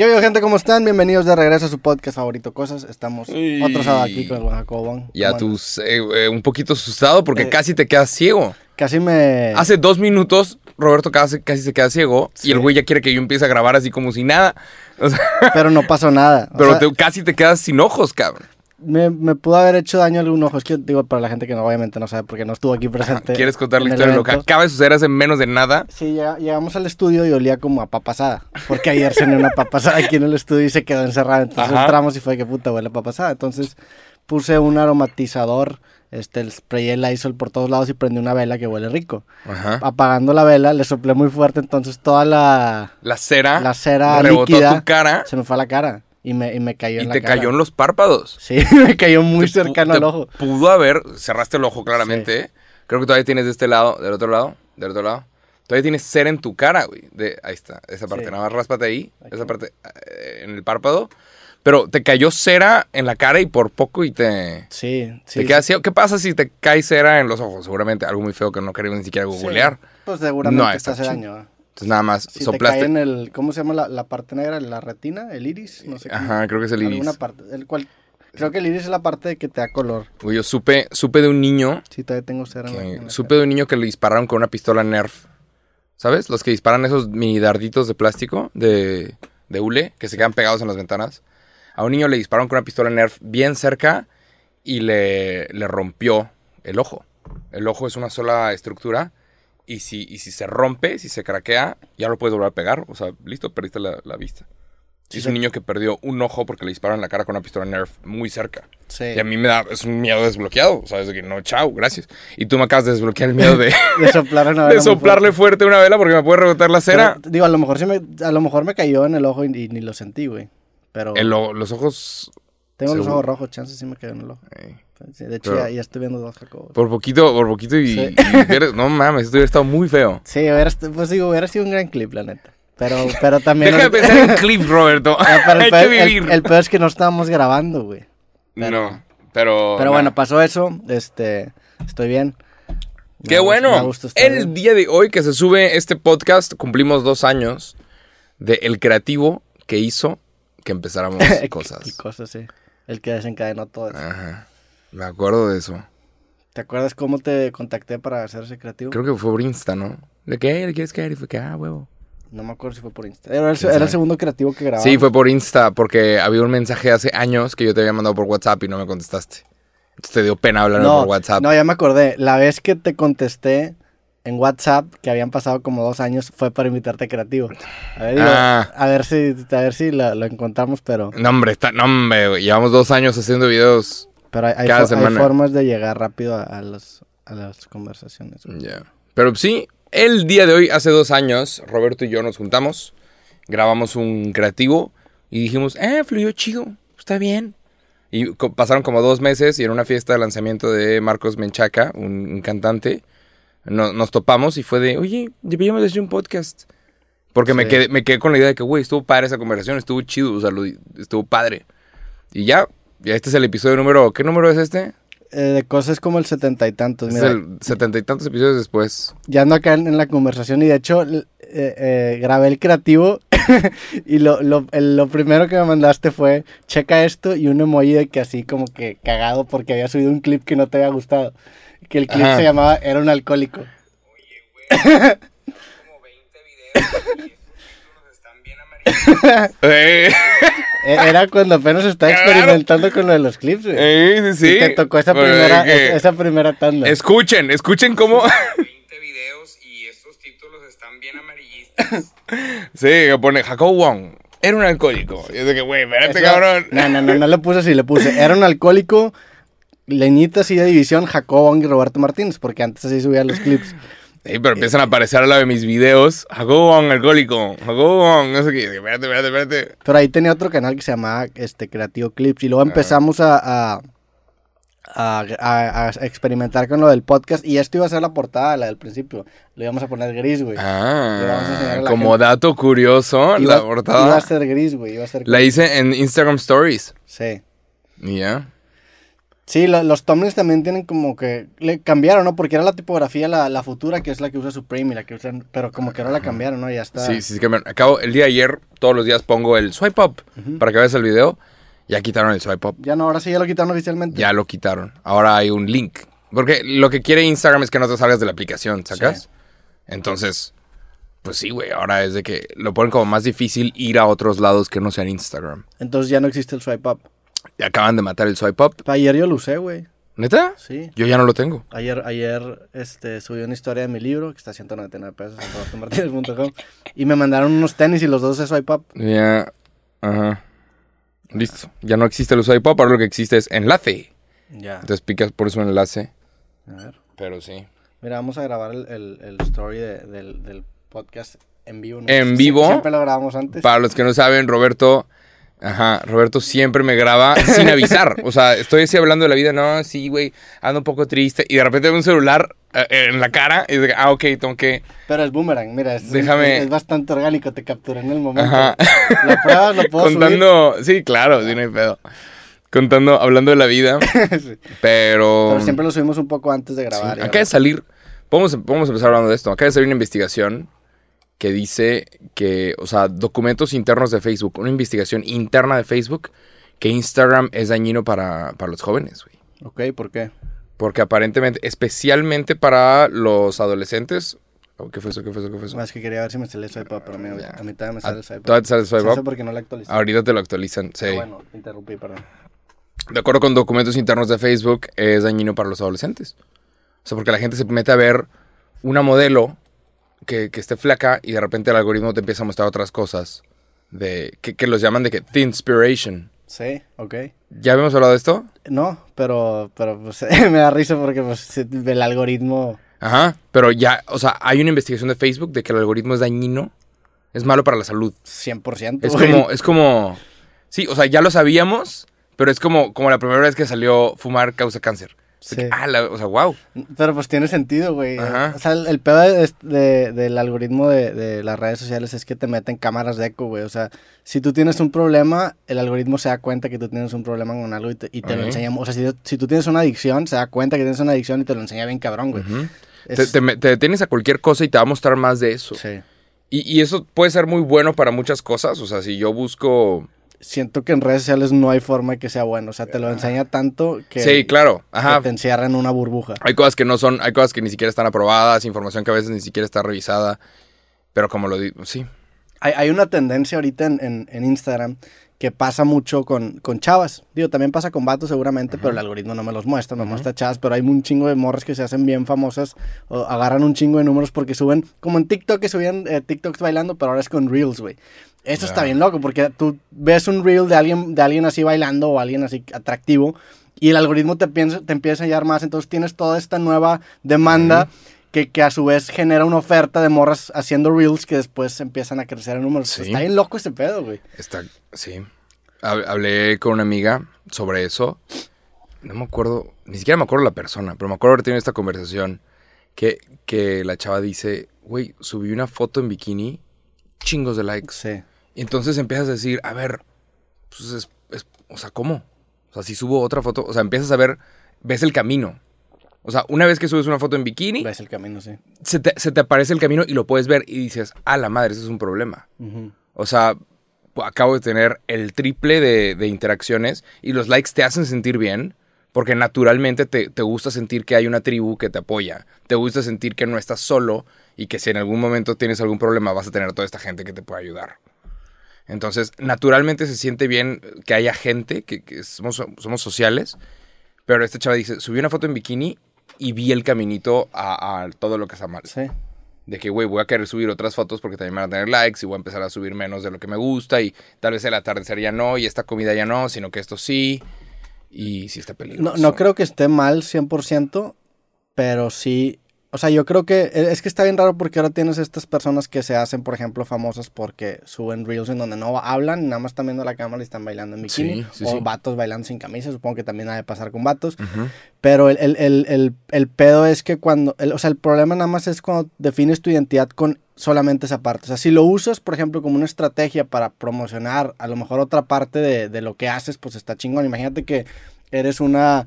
¿Qué veo, gente? ¿Cómo están? Bienvenidos de regreso a su podcast favorito, Cosas. Estamos Uy. otro sábado aquí con el buen Jacobón. Ya tú, eh, eh, un poquito asustado porque Eh. casi te quedas ciego. Casi me... Hace dos minutos, Roberto casi, casi se queda ciego Sí. y el güey ya quiere que yo empiece a grabar así como si nada. O sea, Pero no pasó nada. O pero sea, te- casi te quedas sin ojos, cabrón. Me, me pudo haber hecho daño algún ojo. Es que, digo, para la gente que no, obviamente no sabe porque no estuvo aquí presente. ¿Quieres contar la historia de lo que acaba de suceder hace menos de nada? Sí, llega- llegamos al estudio y olía como a papasada. Porque ayer cené una papasada aquí en el estudio y se quedó encerrada. Entonces Ajá. entramos y fue que puta huele a papasada. Entonces puse un aromatizador, este, el sprayé el Lysol por todos lados y prendí una vela que huele rico. Ajá. Apagando la vela, le soplé muy fuerte, entonces toda la, La cera, la cera rebotó líquida tu cara se me fue a la cara y me, y me cayó y en la te cara. cayó en los párpados. Sí, me cayó muy Te cercano al ojo. Pudo haber, cerraste el ojo claramente. Creo que todavía tienes de este lado, del otro lado, del otro lado. Todavía tienes cera en tu cara, güey. De, ahí está, esa parte. Sí. Nada más ráspate ahí, Aquí. esa parte eh, en el párpado. Pero te cayó cera en la cara y por poco y te, Sí, sí. te quedas ciego. ¿Qué pasa si te cae cera en los ojos? Seguramente algo muy feo que no queremos ni siquiera sí. googlear. Pues seguramente No, te hace daño. Entonces nada más Si te soplaste. cae en el, ¿cómo se llama la, la parte negra? ¿La retina? ¿El iris? No sé. cómo. Ajá, creo que es el iris. Alguna parte. El cual, creo que el iris es la parte que te da color. Güey, yo supe, supe de un niño Sí, todavía tengo cera en la- que- en la supe de un niño que le dispararon con una pistola Nerf. ¿Sabes? Los que disparan esos mini darditos de plástico de, de hule que se quedan pegados en las ventanas. A un niño le dispararon con una pistola Nerf bien cerca y le, le rompió el ojo. El ojo es una sola estructura y si, y si se rompe, si se craquea, ya lo puedes volver a pegar. O sea, listo, perdiste la, la vista. Sí, es un niño que perdió un ojo porque le dispararon en la cara con una pistola Nerf muy cerca. Sí. Y a mí me da, es un miedo desbloqueado, ¿sabes? De que no, chao, gracias. Y tú me acabas de desbloquear el miedo de, De soplar una vela de soplarle fuerte una vela porque me puede rebotar la cera. Pero, digo, a lo mejor sí me, a lo mejor me cayó en el ojo y, y ni lo sentí, güey. Pero En lo- los ojos, tengo los ojos rojos, chances sí me cayó en el ojo. eh, Sí, de hecho, Pero- ya, ya estoy viendo dos Jacobos. por poquito, por poquito y, Sí. y eres- no mames, esto hubiera estado muy feo. Sí, hubiera, pues digo, hubiera sido un gran clip, la neta. Pero, pero también... Deja de pensar en clip, Roberto. Ah, pero Hay el, que peor, vivir. el peor es que no estábamos grabando, güey. pero- no, pero... Pero no. bueno, pasó eso. Este, estoy bien. Qué me bueno. gusto El bien. día de hoy que se sube este podcast, cumplimos dos años de el creativo que hizo que empezáramos Y cosas. cosas, sí. El que desencadenó todo eso. Ajá. Me acuerdo de eso. ¿Te acuerdas cómo te contacté para hacerse creativo? Creo que fue por Insta, ¿no? ¿De qué? ¿Le quieres caer? Y fue que, ah, huevo. No me acuerdo si fue por Insta. Era el, segundo creativo que grababa. Sí, fue por Insta, porque había un mensaje hace años que yo te había mandado por WhatsApp y no me contestaste. Entonces te dio pena hablarme no, por WhatsApp. No, ya me acordé. La vez que te contesté en WhatsApp, que habían pasado como dos años, fue para invitarte a creativo. A ver, digo, Ah. a ver si, a ver si lo, lo encontramos, pero, No, hombre, está, no, hombre, llevamos dos años haciendo videos. pero hay, hay Cada fo- hay formas de llegar rápido a, a los- a las conversaciones. Ya. Pero sí, el día de hoy, hace dos años, Roberto y yo nos juntamos, grabamos un creativo y dijimos, eh, fluyó chido, está bien. Y co- pasaron como dos meses y en una fiesta de lanzamiento de Marcos Menchaca, un, un cantante, no- nos topamos y fue de, oye, deberíamos hacer un podcast. Porque me, quedé, me quedé con la idea de que, güey, estuvo padre esa conversación, estuvo chido, o sea, lo- estuvo padre. Y ya, ya este es el episodio número, ¿qué número es este? Eh, de cosas como el setenta y tantos. Mira, el setenta y tantos episodios después. ya ando acá en, en la conversación y de hecho eh, eh, grabé el creativo y lo, lo, el- lo primero que me mandaste fue checa esto y un emoji de que así como que cagado porque había subido un clip que no te había gustado. Que el clip Ajá. se llamaba Era un alcohólico. como 20 videos y están bien amarillos. Era cuando apenas estaba experimentando con lo de los clips, güey. Eh, sí, sí. Y te tocó esa primera, que- esa, esa primera tanda. Escuchen, escuchen cómo... 20 videos y estos títulos están bien amarillistas. sí, que pone Jacob Wong. Era un alcohólico. Y es de que, güey, espérate, cabrón. No, no, no, no le puse así, le puse. Era un alcohólico, leñita de división, Jacobo y Roberto Martínez, porque antes así subía los clips. Sí, pero empiezan a aparecer a la de mis videos. Jacob Wong, alcohólico. Jacob Wong, no sé qué. Espérate, espérate, espérate. Pero ahí tenía otro canal que se llamaba este, Creativo Clips. Y luego empezamos a, a, a- a- a experimentar con lo del podcast. Y esto iba a ser la portada, la del principio. Le íbamos a poner gris, güey. Ah, como gente. dato curioso, Iba, la portada iba a ser gris, güey. Iba a ser la hice en Instagram Stories. Sí. Y ya. Sí, lo- los thumbnails también tienen como que le cambiaron, ¿no? Porque era la tipografía la, la futura, que es la que usa Supreme y la que usan, pero como que ahora la cambiaron, ¿no? Ya está. Sí, sí, sí, me acabo el día de ayer, todos los días pongo el swipe up para que veas el video. Ya quitaron el swipe up. Ya no, ahora sí ya lo quitaron oficialmente. Ya lo quitaron. Ahora hay un link. Porque lo que quiere Instagram es que no te salgas de la aplicación, ¿sacas? Sí. Entonces, pues sí, güey. Ahora es de que lo ponen como más difícil ir a otros lados que no sean Instagram. Entonces ya no existe el swipe up. Y acaban de matar el swipe up. Ayer yo lo usé, güey. ¿Neta? Sí. Yo ya no lo tengo. Ayer, ayer este, subí una historia de mi libro, que está a 199 pesos en robertomartinez.com, y me mandaron unos tenis y los dos usé swipe up. Ya. Ajá. Listo. Ya no existe el swipe up. Ahora lo que existe es enlace. Ya. Entonces picas por su enlace. A ver. Pero sí. Mira, vamos a grabar el, el, el story de- del, del podcast en vivo. ¿no? ¿En vivo? Siempre lo grabamos antes. Para los que no saben, Roberto. Ajá, Roberto siempre me graba sin avisar. O sea, estoy así hablando de la vida. No, sí, güey, ando un poco triste. Y de repente veo un celular eh, en la cara. Y digo, ah, ok, tengo que. Pero es boomerang, mira, es, Déjame- es bastante orgánico, te capturé en el momento. Ajá. Lo pruebas, lo puedo Contando. Sí, claro, sí, no hay pedo. Contando, hablando de la vida. Sí. Pero. Pero siempre lo subimos un poco antes de sí, grabar. y acaba de salir. Vamos, vamos a empezar hablando de esto. Acaba de salir una investigación que dice que, o sea, documentos internos de Facebook, una investigación interna de Facebook, que Instagram es dañino para, para los jóvenes, güey. Ok, ¿por qué? Porque aparentemente, especialmente para los adolescentes. Oh, ¿Qué fue eso? ¿Qué fue eso? ¿Qué fue eso? Más que quería ver si me salía el swipe up, pero a mí, Ya. a mí todavía me Ah, sale el swipe up. ¿Todavía te sale el swipe up? por qué no la actualicé. Ahorita te lo actualizan, sí. Ah, bueno, interrumpí, perdón. De acuerdo con documentos internos de Facebook, es dañino para los adolescentes. O sea, porque la gente se mete a ver una modelo que, que esté flaca y de repente el algoritmo te empieza a mostrar otras cosas. De, que, que los llaman de que The Inspiration. Sí, ok. ¿Ya habíamos hablado de esto? No, pero, pero pues, me da risa porque pues, el algoritmo... Ajá. Pero ya, o sea, hay una investigación de Facebook de que el algoritmo es dañino. Es malo para la salud. 100%. Es güey. como, es como. Sí, o sea, ya lo sabíamos, pero es como, como la primera vez que salió fumar causa cáncer. Sí. Ah, la- o sea, wow. Pero pues tiene sentido, güey. Ajá. O sea, el, el pedo de- de- del algoritmo de, de las redes sociales es que te meten cámaras de eco, güey. O sea, si tú tienes un problema, el algoritmo se da cuenta que tú tienes un problema con algo y te, y te lo enseña. O sea, si, si tú tienes una adicción, se da cuenta que tienes una adicción y te lo enseña bien cabrón, güey. Es- Te, te te detienes a cualquier cosa y te va a mostrar más de eso. Sí. Y, y eso puede ser muy bueno para muchas cosas. O sea, si yo busco. Siento que en redes sociales no hay forma de que sea bueno. O sea, te lo enseña tanto que, sí, claro. que Ajá. te encierra en una burbuja. Hay cosas que no son, hay cosas que ni siquiera están aprobadas, información que a veces ni siquiera está revisada. Pero como lo digo, sí. Hay, hay una tendencia ahorita en, en- en Instagram que pasa mucho con, con chavas. Digo, también pasa con vatos seguramente, pero el algoritmo no me los muestra, me muestra chavas, pero hay un chingo de morras que se hacen bien famosas o agarran un chingo de números porque suben, como en TikTok que subían eh, TikToks bailando, pero ahora es con Reels, güey. Eso está Ya. bien loco porque tú ves un Reel de alguien, de alguien así bailando o alguien así atractivo y el algoritmo te, piensa, te empieza a hallar más, entonces tienes toda esta nueva demanda. Que, que a su vez genera una oferta de morras haciendo reels que después empiezan a crecer en números. Sí. Está bien loco ese pedo, güey. Está, sí. Hab- Hablé con una amiga sobre eso. No me acuerdo, ni siquiera me acuerdo la persona, pero me acuerdo haber tenido esta conversación que, que la chava dice, güey, subí una foto en bikini, chingos de likes. Sí. Y entonces empiezas a decir, a ver, pues es, es- o sea, ¿cómo? O sea, si subo otra foto, o sea, empiezas a ver, ves el camino. O sea, una vez que subes una foto en bikini, Ves el camino, sí. se te, se te aparece el camino y lo puedes ver y dices, a la madre, eso es un problema. O sea, acabo de tener el triple de, de interacciones y los likes te hacen sentir bien porque naturalmente te, te gusta sentir que hay una tribu que te apoya. Te gusta sentir que no estás solo y que si en algún momento tienes algún problema vas a tener a toda esta gente que te puede ayudar. Entonces, naturalmente se siente bien que haya gente, que, que somos, somos sociales, pero esta chava dice, subí una foto en bikini y vi el caminito a, a todo lo que está mal. Sí. De que, güey, voy a querer subir otras fotos porque también van a tener likes y voy a empezar a subir menos de lo que me gusta y tal vez el atardecer ya no y esta comida ya no, sino que esto sí. Y sí está No, peligroso. no creo que esté mal 100%, pero sí. O sea, yo creo que e, es que está bien raro porque ahora tienes estas personas que se hacen, por ejemplo, famosas porque suben reels en donde no hablan, nada más están viendo la cámara y están bailando en bikini. Sí, sí, o sí. vatos bailando sin camisa, supongo que también ha de pasar con vatos. Pero el, el, el, el, pedo es que cuando, el- o sea, el problema nada más es cuando defines tu identidad con solamente esa parte. O sea, si lo usas, por ejemplo, como una estrategia para promocionar a lo mejor otra parte de, de lo que haces, pues está chingón. Imagínate que eres una,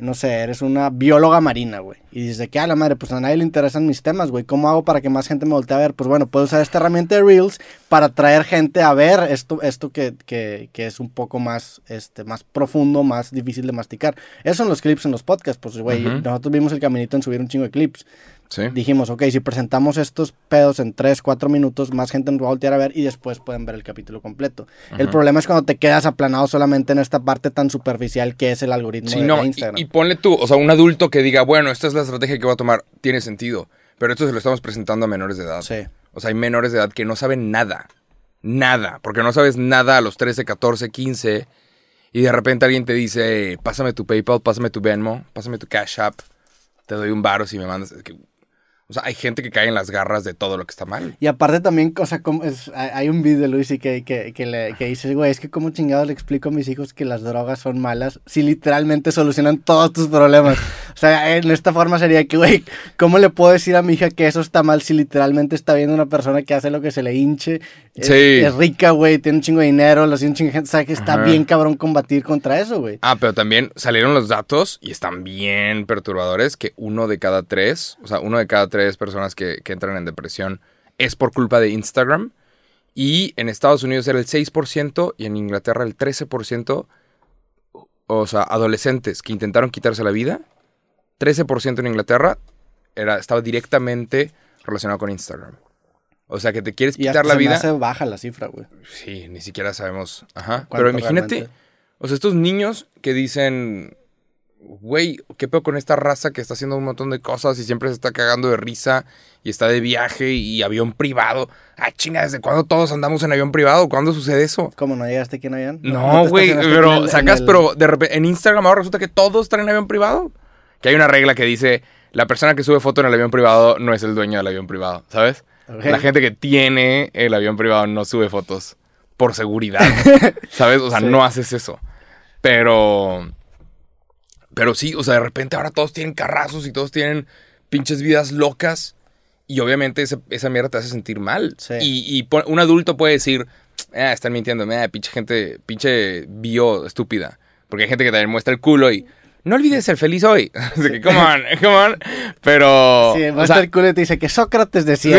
no sé, eres una bióloga marina, güey. Y dices, de que a la madre, pues a nadie le interesan mis temas, güey. ¿Cómo hago para que más gente me voltee a ver? Pues bueno, puedo usar esta herramienta de Reels para traer gente a ver esto, esto que, que, que es un poco más, este, más profundo, más difícil de masticar. Eso son los clips en los podcasts, pues, güey, nosotros vimos el caminito en subir un chingo de clips. Sí. Dijimos, ok, si presentamos estos pedos en 3, 4 minutos, más gente nos va a voltear a ver y después pueden ver el capítulo completo. El problema es cuando te quedas aplanado solamente en esta parte tan superficial que es el algoritmo Sí, de, no, de y, Instagram. y ponle tú, o sea, un adulto que diga, bueno, esta es la estrategia que voy a tomar, tiene sentido. Pero esto se lo estamos presentando a menores de edad. Sí. O sea, hay menores de edad que no saben nada. Nada. Porque no sabes nada a los 13, 14, 15. Y de repente alguien te dice, pásame tu PayPal, pásame tu Venmo, pásame tu Cash App. Te doy un bar si me mandas. O sea, hay gente que cae en las garras de todo lo que está mal. Y aparte también, o sea, como es- hay hay un video de Luis y que, que, que, le, que dice, güey, es que como chingados le explico a mis hijos que las drogas son malas si literalmente solucionan todos tus problemas. O sea, en esta forma sería que, güey, ¿cómo le puedo decir a mi hija que eso está mal si literalmente está viendo una persona que hace lo que se le hinche? Es, Sí. es rica, güey, tiene un chingo de dinero, lo hace un chingo de gente, o sea, que está Ajá. bien cabrón combatir contra eso, güey. Ah, pero también salieron los datos y están bien perturbadores que uno de cada tres, o sea, uno de cada tres personas que, que entran en depresión es por culpa de Instagram. Y en Estados Unidos era el 6% y en Inglaterra el 13%, o sea, adolescentes que intentaron quitarse la vida, 13% en Inglaterra era, estaba directamente relacionado con Instagram. O sea, que te quieres Y quitar hasta la se me vida. hace baja la cifra, güey. Sí, ni siquiera sabemos. Ajá. ¿Cuánto Pero imagínate, realmente? o sea, estos niños que dicen, güey, ¿qué pedo con esta raza que está haciendo un montón de cosas y siempre se está cagando de risa y está de viaje y avión privado? Ah, chinga, ¿desde cuándo todos andamos en avión privado? ¿Cuándo sucede eso? ¿Cómo no llegaste aquí en avión? No, güey, pero sacas, el- pero de repente en Instagram ahora resulta que todos traen avión privado. Que hay una regla que dice, la persona que sube foto en el avión privado no es el dueño del avión privado, ¿sabes? La gente que tiene el avión privado no sube fotos por seguridad, ¿sabes? O sea, Sí. no haces eso. Pero, pero sí, o sea, de repente ahora todos tienen carrazos y todos tienen pinches vidas locas. Y obviamente esa, esa mierda te hace sentir mal. Sí. Y, un adulto puede decir, ah, están mintiendo, ah, pinche gente, pinche bio estúpida. Porque hay gente que también muestra el culo y no olvides ser feliz hoy. Así que, come on, come on. Pero. Sí, o muestra sea, el culo y te dice que Sócrates decía.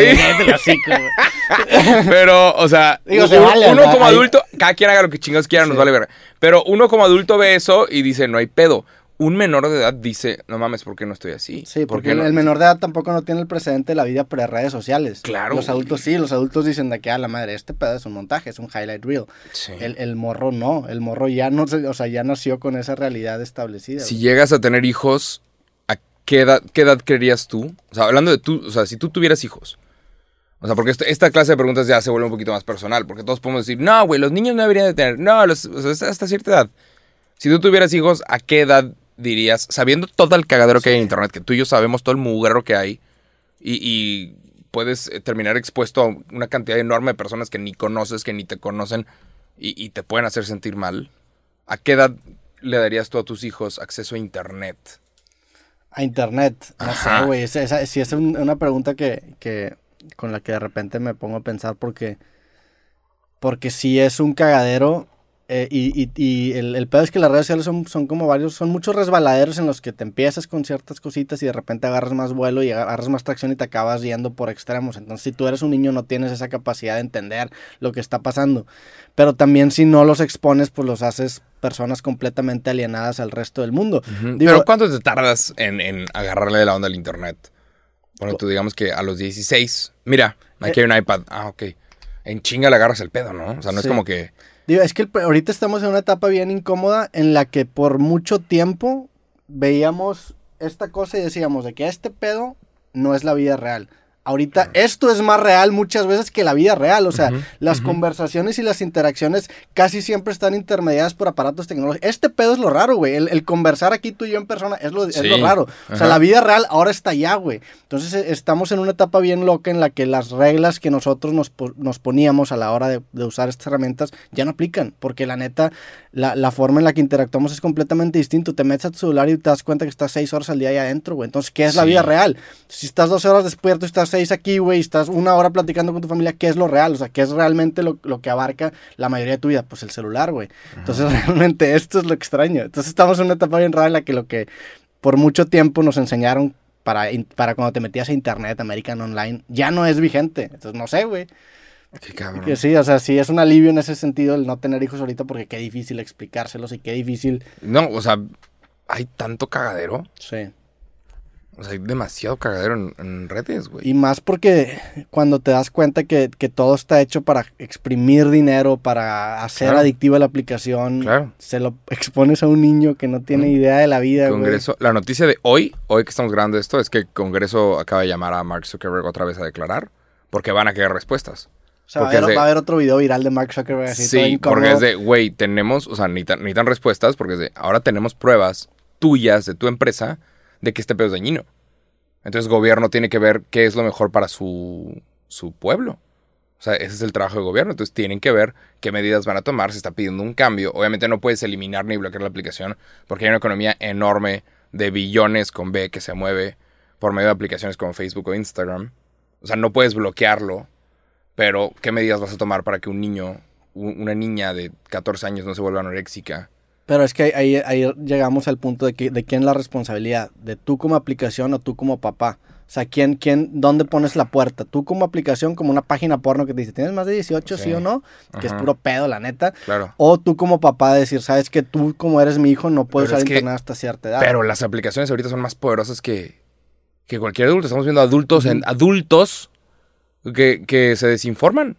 Sí. Pero, o sea, Digo, uno, se vale, uno como adulto, cada quien haga lo que chingados quiera, nos Sí. vale ver. Pero uno como adulto ve eso y dice, no hay pedo. Un menor de edad dice, no mames, ¿por qué no estoy así? Sí, ¿Por porque el, no?" el menor de edad tampoco no tiene el precedente de la vida pre-redes sociales. Claro, Los adultos sí, los adultos dicen de que a la madre, este pedo es un montaje, es un highlight reel. Sí. El, el morro no, el morro ya no, se- o sea, ya nació con esa realidad establecida. Si güey. llegas a tener hijos, ¿a qué edad, qué edad creerías tú? O sea, hablando de tú, o sea, si tú tuvieras hijos. O sea, porque esta clase de preguntas ya se vuelve un poquito más personal, porque todos podemos decir, no, güey, los niños no deberían de tener, no, los, o sea, hasta cierta edad. Si tú tuvieras hijos, ¿a qué edad dirías, sabiendo todo el cagadero que hay en internet, que tú y yo sabemos todo el mugrero que hay, y, y puedes eh, terminar expuesto a una cantidad enorme de personas que ni conoces, que ni te conocen, y, y te pueden hacer sentir mal? ¿A qué edad le darías tú a tus hijos acceso a internet? A internet, no Ajá. sé, güey. esa- esa- sí es un- una pregunta que, que con la que de repente me pongo a pensar porque, porque sí es un cagadero. Eh, y y- y el, el pedo es que las redes sociales son, son como varios, son muchos resbaladeros en los que te empiezas con ciertas cositas y de repente agarras más vuelo y agarras más tracción y te acabas yendo por extremos. Entonces, si tú eres un niño, no tienes esa capacidad de entender lo que está pasando. Pero también si no los expones, pues los haces personas completamente alienadas al resto del mundo. Digo- Pero ¿cuánto te tardas en, en agarrarle la onda al internet? Bueno, tú digamos que a los 16, mira, aquí hay un iPad. Ah, ok. En chinga le agarras el pedo, ¿no? O sea, no Sí. es como que... Digo, es que el- ahorita estamos en una etapa bien incómoda en la que por mucho tiempo veíamos esta cosa y decíamos de que este pedo no es la vida real. Ahorita esto es más real muchas veces que la vida real. O sea, las conversaciones y las interacciones casi siempre están intermediadas por aparatos tecnológicos. Este pedo es lo raro, güey. El, el conversar aquí tú y yo en persona es lo, es lo raro. O sea, ajá. la vida real ahora está allá, güey. Entonces eh, estamos en una etapa bien loca en la que las reglas que nosotros nos, nos poníamos a la hora de, de usar estas herramientas ya no aplican. Porque la neta, la, la forma en la que interactuamos es completamente distinto. Te metes a tu celular y te das cuenta que estás seis horas al día ahí adentro, güey. Entonces, ¿qué es la vida real? Si estás 12 horas despierto y estás 6 aquí, güey, y estás una hora platicando con tu familia, ¿qué es lo real? O sea, ¿qué es realmente lo, lo que abarca la mayoría de tu vida? Pues el celular, güey. Entonces, realmente esto es lo extraño. Entonces, estamos en una etapa bien rara en la que lo que por mucho tiempo nos enseñaron para, para cuando te metías a internet, American Online, ya no es vigente. Entonces, no sé, güey. Qué cabrón. Que sí, o sea, sí es un alivio en ese sentido el no tener hijos ahorita porque qué difícil explicárselos y qué difícil. No, o sea, hay tanto cagadero. Sí. O sea, hay demasiado cagadero en, en redes, güey. Y más porque cuando te das cuenta que, que todo está hecho para exprimir dinero, para hacer Claro. adictiva la aplicación, Claro. se lo expones a un niño que no tiene idea de la vida, güey. Congreso, la noticia de hoy, hoy que estamos grabando esto, es que el Congreso acaba de llamar a Mark Zuckerberg otra vez a declarar, porque van a querer respuestas. O sea, va a, haber, es de- va a haber otro video viral de Mark Zuckerberg así Sí, porque es de, güey, tenemos, o sea, necesitan, necesitan respuestas, porque es de, ahora tenemos pruebas tuyas de tu empresa de que este pedo es dañino. Entonces gobierno tiene que ver qué es lo mejor para su, su pueblo. O sea, ese es el trabajo del gobierno. Entonces tienen que ver qué medidas van a tomar. Se está pidiendo un cambio. Obviamente no puedes eliminar ni bloquear la aplicación porque hay una economía enorme de billones con B que se mueve por medio de aplicaciones como Facebook o Instagram. O sea, no puedes bloquearlo. Pero, ¿qué medidas vas a tomar para que un niño, una niña de 14 años no se vuelva anoréxica? Pero es que ahí, ahí llegamos al punto de, que, de quién es la responsabilidad, de tú como aplicación o tú como papá. O sea, ¿quién, quién, ¿dónde pones la puerta? Tú como aplicación, como una página porno que te dice, ¿tienes más de 18, sí, Sí. o no? Que es puro pedo, la neta. Claro. O tú como papá decir, sabes que tú como eres mi hijo no puedes usar internet hasta cierta edad. Pero las aplicaciones ahorita son más poderosas que, que cualquier adulto. Estamos viendo adultos en adultos que, que se desinforman.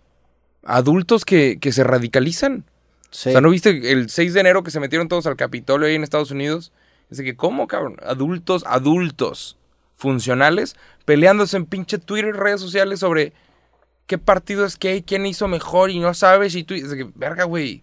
Adultos que, que se radicalizan. O sea, ¿no viste el 6 de enero que se metieron todos al Capitolio ahí en Estados Unidos? Dice que, ¿cómo, cabrón? Adultos, adultos funcionales peleándose en pinche Twitter, redes sociales sobre qué partido es que quién hizo mejor y no sabes y tú... Que, verga, güey,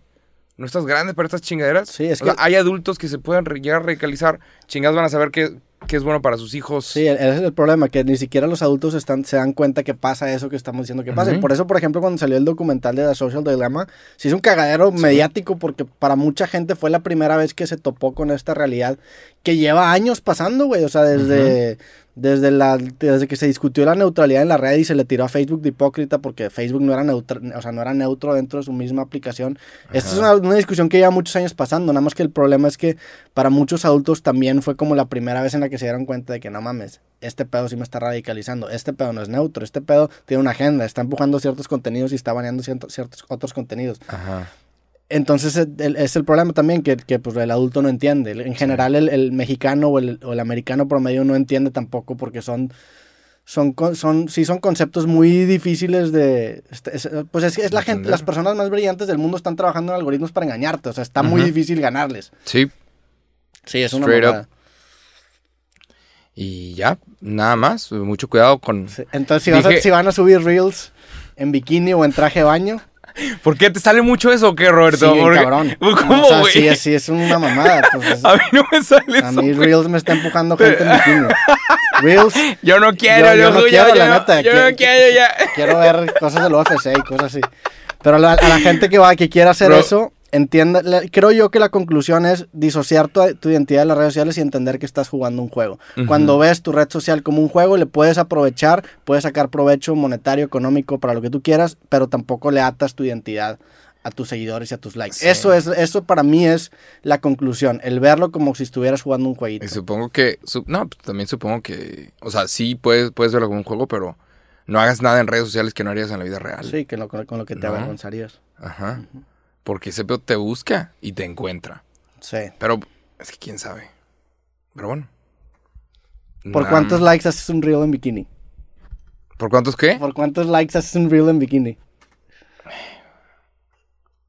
¿no estás grande para estas chingaderas? Sí, es O sea, que- hay adultos que se pueden llegar a radicalizar. Chingados van a saber qué, qué es bueno para sus hijos. Sí, ese es el problema, que ni siquiera los adultos están, se dan cuenta que pasa eso que estamos diciendo que pasa. Y por eso, por ejemplo, cuando salió el documental de The Social Dilemma, se hizo un cagadero mediático porque para mucha gente fue la primera vez que se topó con esta realidad que lleva años pasando, güey. O sea, desde, desde, la, desde que se discutió la neutralidad en la red y se le tiró a Facebook de hipócrita porque Facebook no era, neutro, o sea, no era neutro dentro de su misma aplicación. Esta es una, una discusión que lleva muchos años pasando, nada más que el problema es que para muchos adultos también fue como la primera vez en la que se dieron cuenta de que no mames, este pedo sí me está radicalizando, este pedo no es neutro, este pedo tiene una agenda, está empujando ciertos contenidos y está baneando ciertos, ciertos otros contenidos. Aja. Entonces es el problema también que, que, pues, el adulto no entiende. En general el, el mexicano o el, o el americano promedio no entiende tampoco porque son, son, son, sí son conceptos muy difíciles de... este, es- pues es, es la gente, las personas más brillantes del mundo están trabajando en algoritmos para engañarte. O sea, está muy Ujú. difícil ganarles. Sí, Sí, es una Straight up. mamada. y ya, nada más. Mucho cuidado con... Sí, Entonces, si, vas a- si van a subir reels en bikini o en traje de baño, ¿Por qué te sale mucho eso o qué, Roberto? sí, Porque- cabrón. ¿Cómo, o sea, güey? sí, sí, es una mamada. pues, es- A mí no me sale a eso. mí güey. reels me está empujando gente en bikini. Reels Yo no quiero, Yo- yo no loco, quiero, la yo- neta, Yo que- no quiero ya. quiero ver cosas del UFC y cosas así. Pero a la, a la gente que va, que quiera hacer Bro. eso, entienda, creo yo que la conclusión es disociar tu, tu identidad de las redes sociales y entender que estás jugando un juego. Cuando ves tu red social como un juego, le puedes aprovechar, puedes sacar provecho monetario, económico, para lo que tú quieras, pero tampoco le atas tu identidad a tus seguidores y a tus likes. Sí. Eso es, eso para mí es la conclusión, el verlo como si estuvieras jugando un jueguito. Y supongo que... su- no, pues, también supongo que... O sea, sí puedes, puedes verlo como un juego, pero no hagas nada en redes sociales que no harías en la vida real. Sí, que lo- con, lo que te No. avergonzarías. Ajá. Porque ese pedo te busca y te encuentra. Sí. Pero es que quién sabe. Pero bueno. ¿Por Nah, cuántos likes haces un reel en bikini? ¿Por cuántos qué? ¿Por cuántos likes haces un reel en bikini?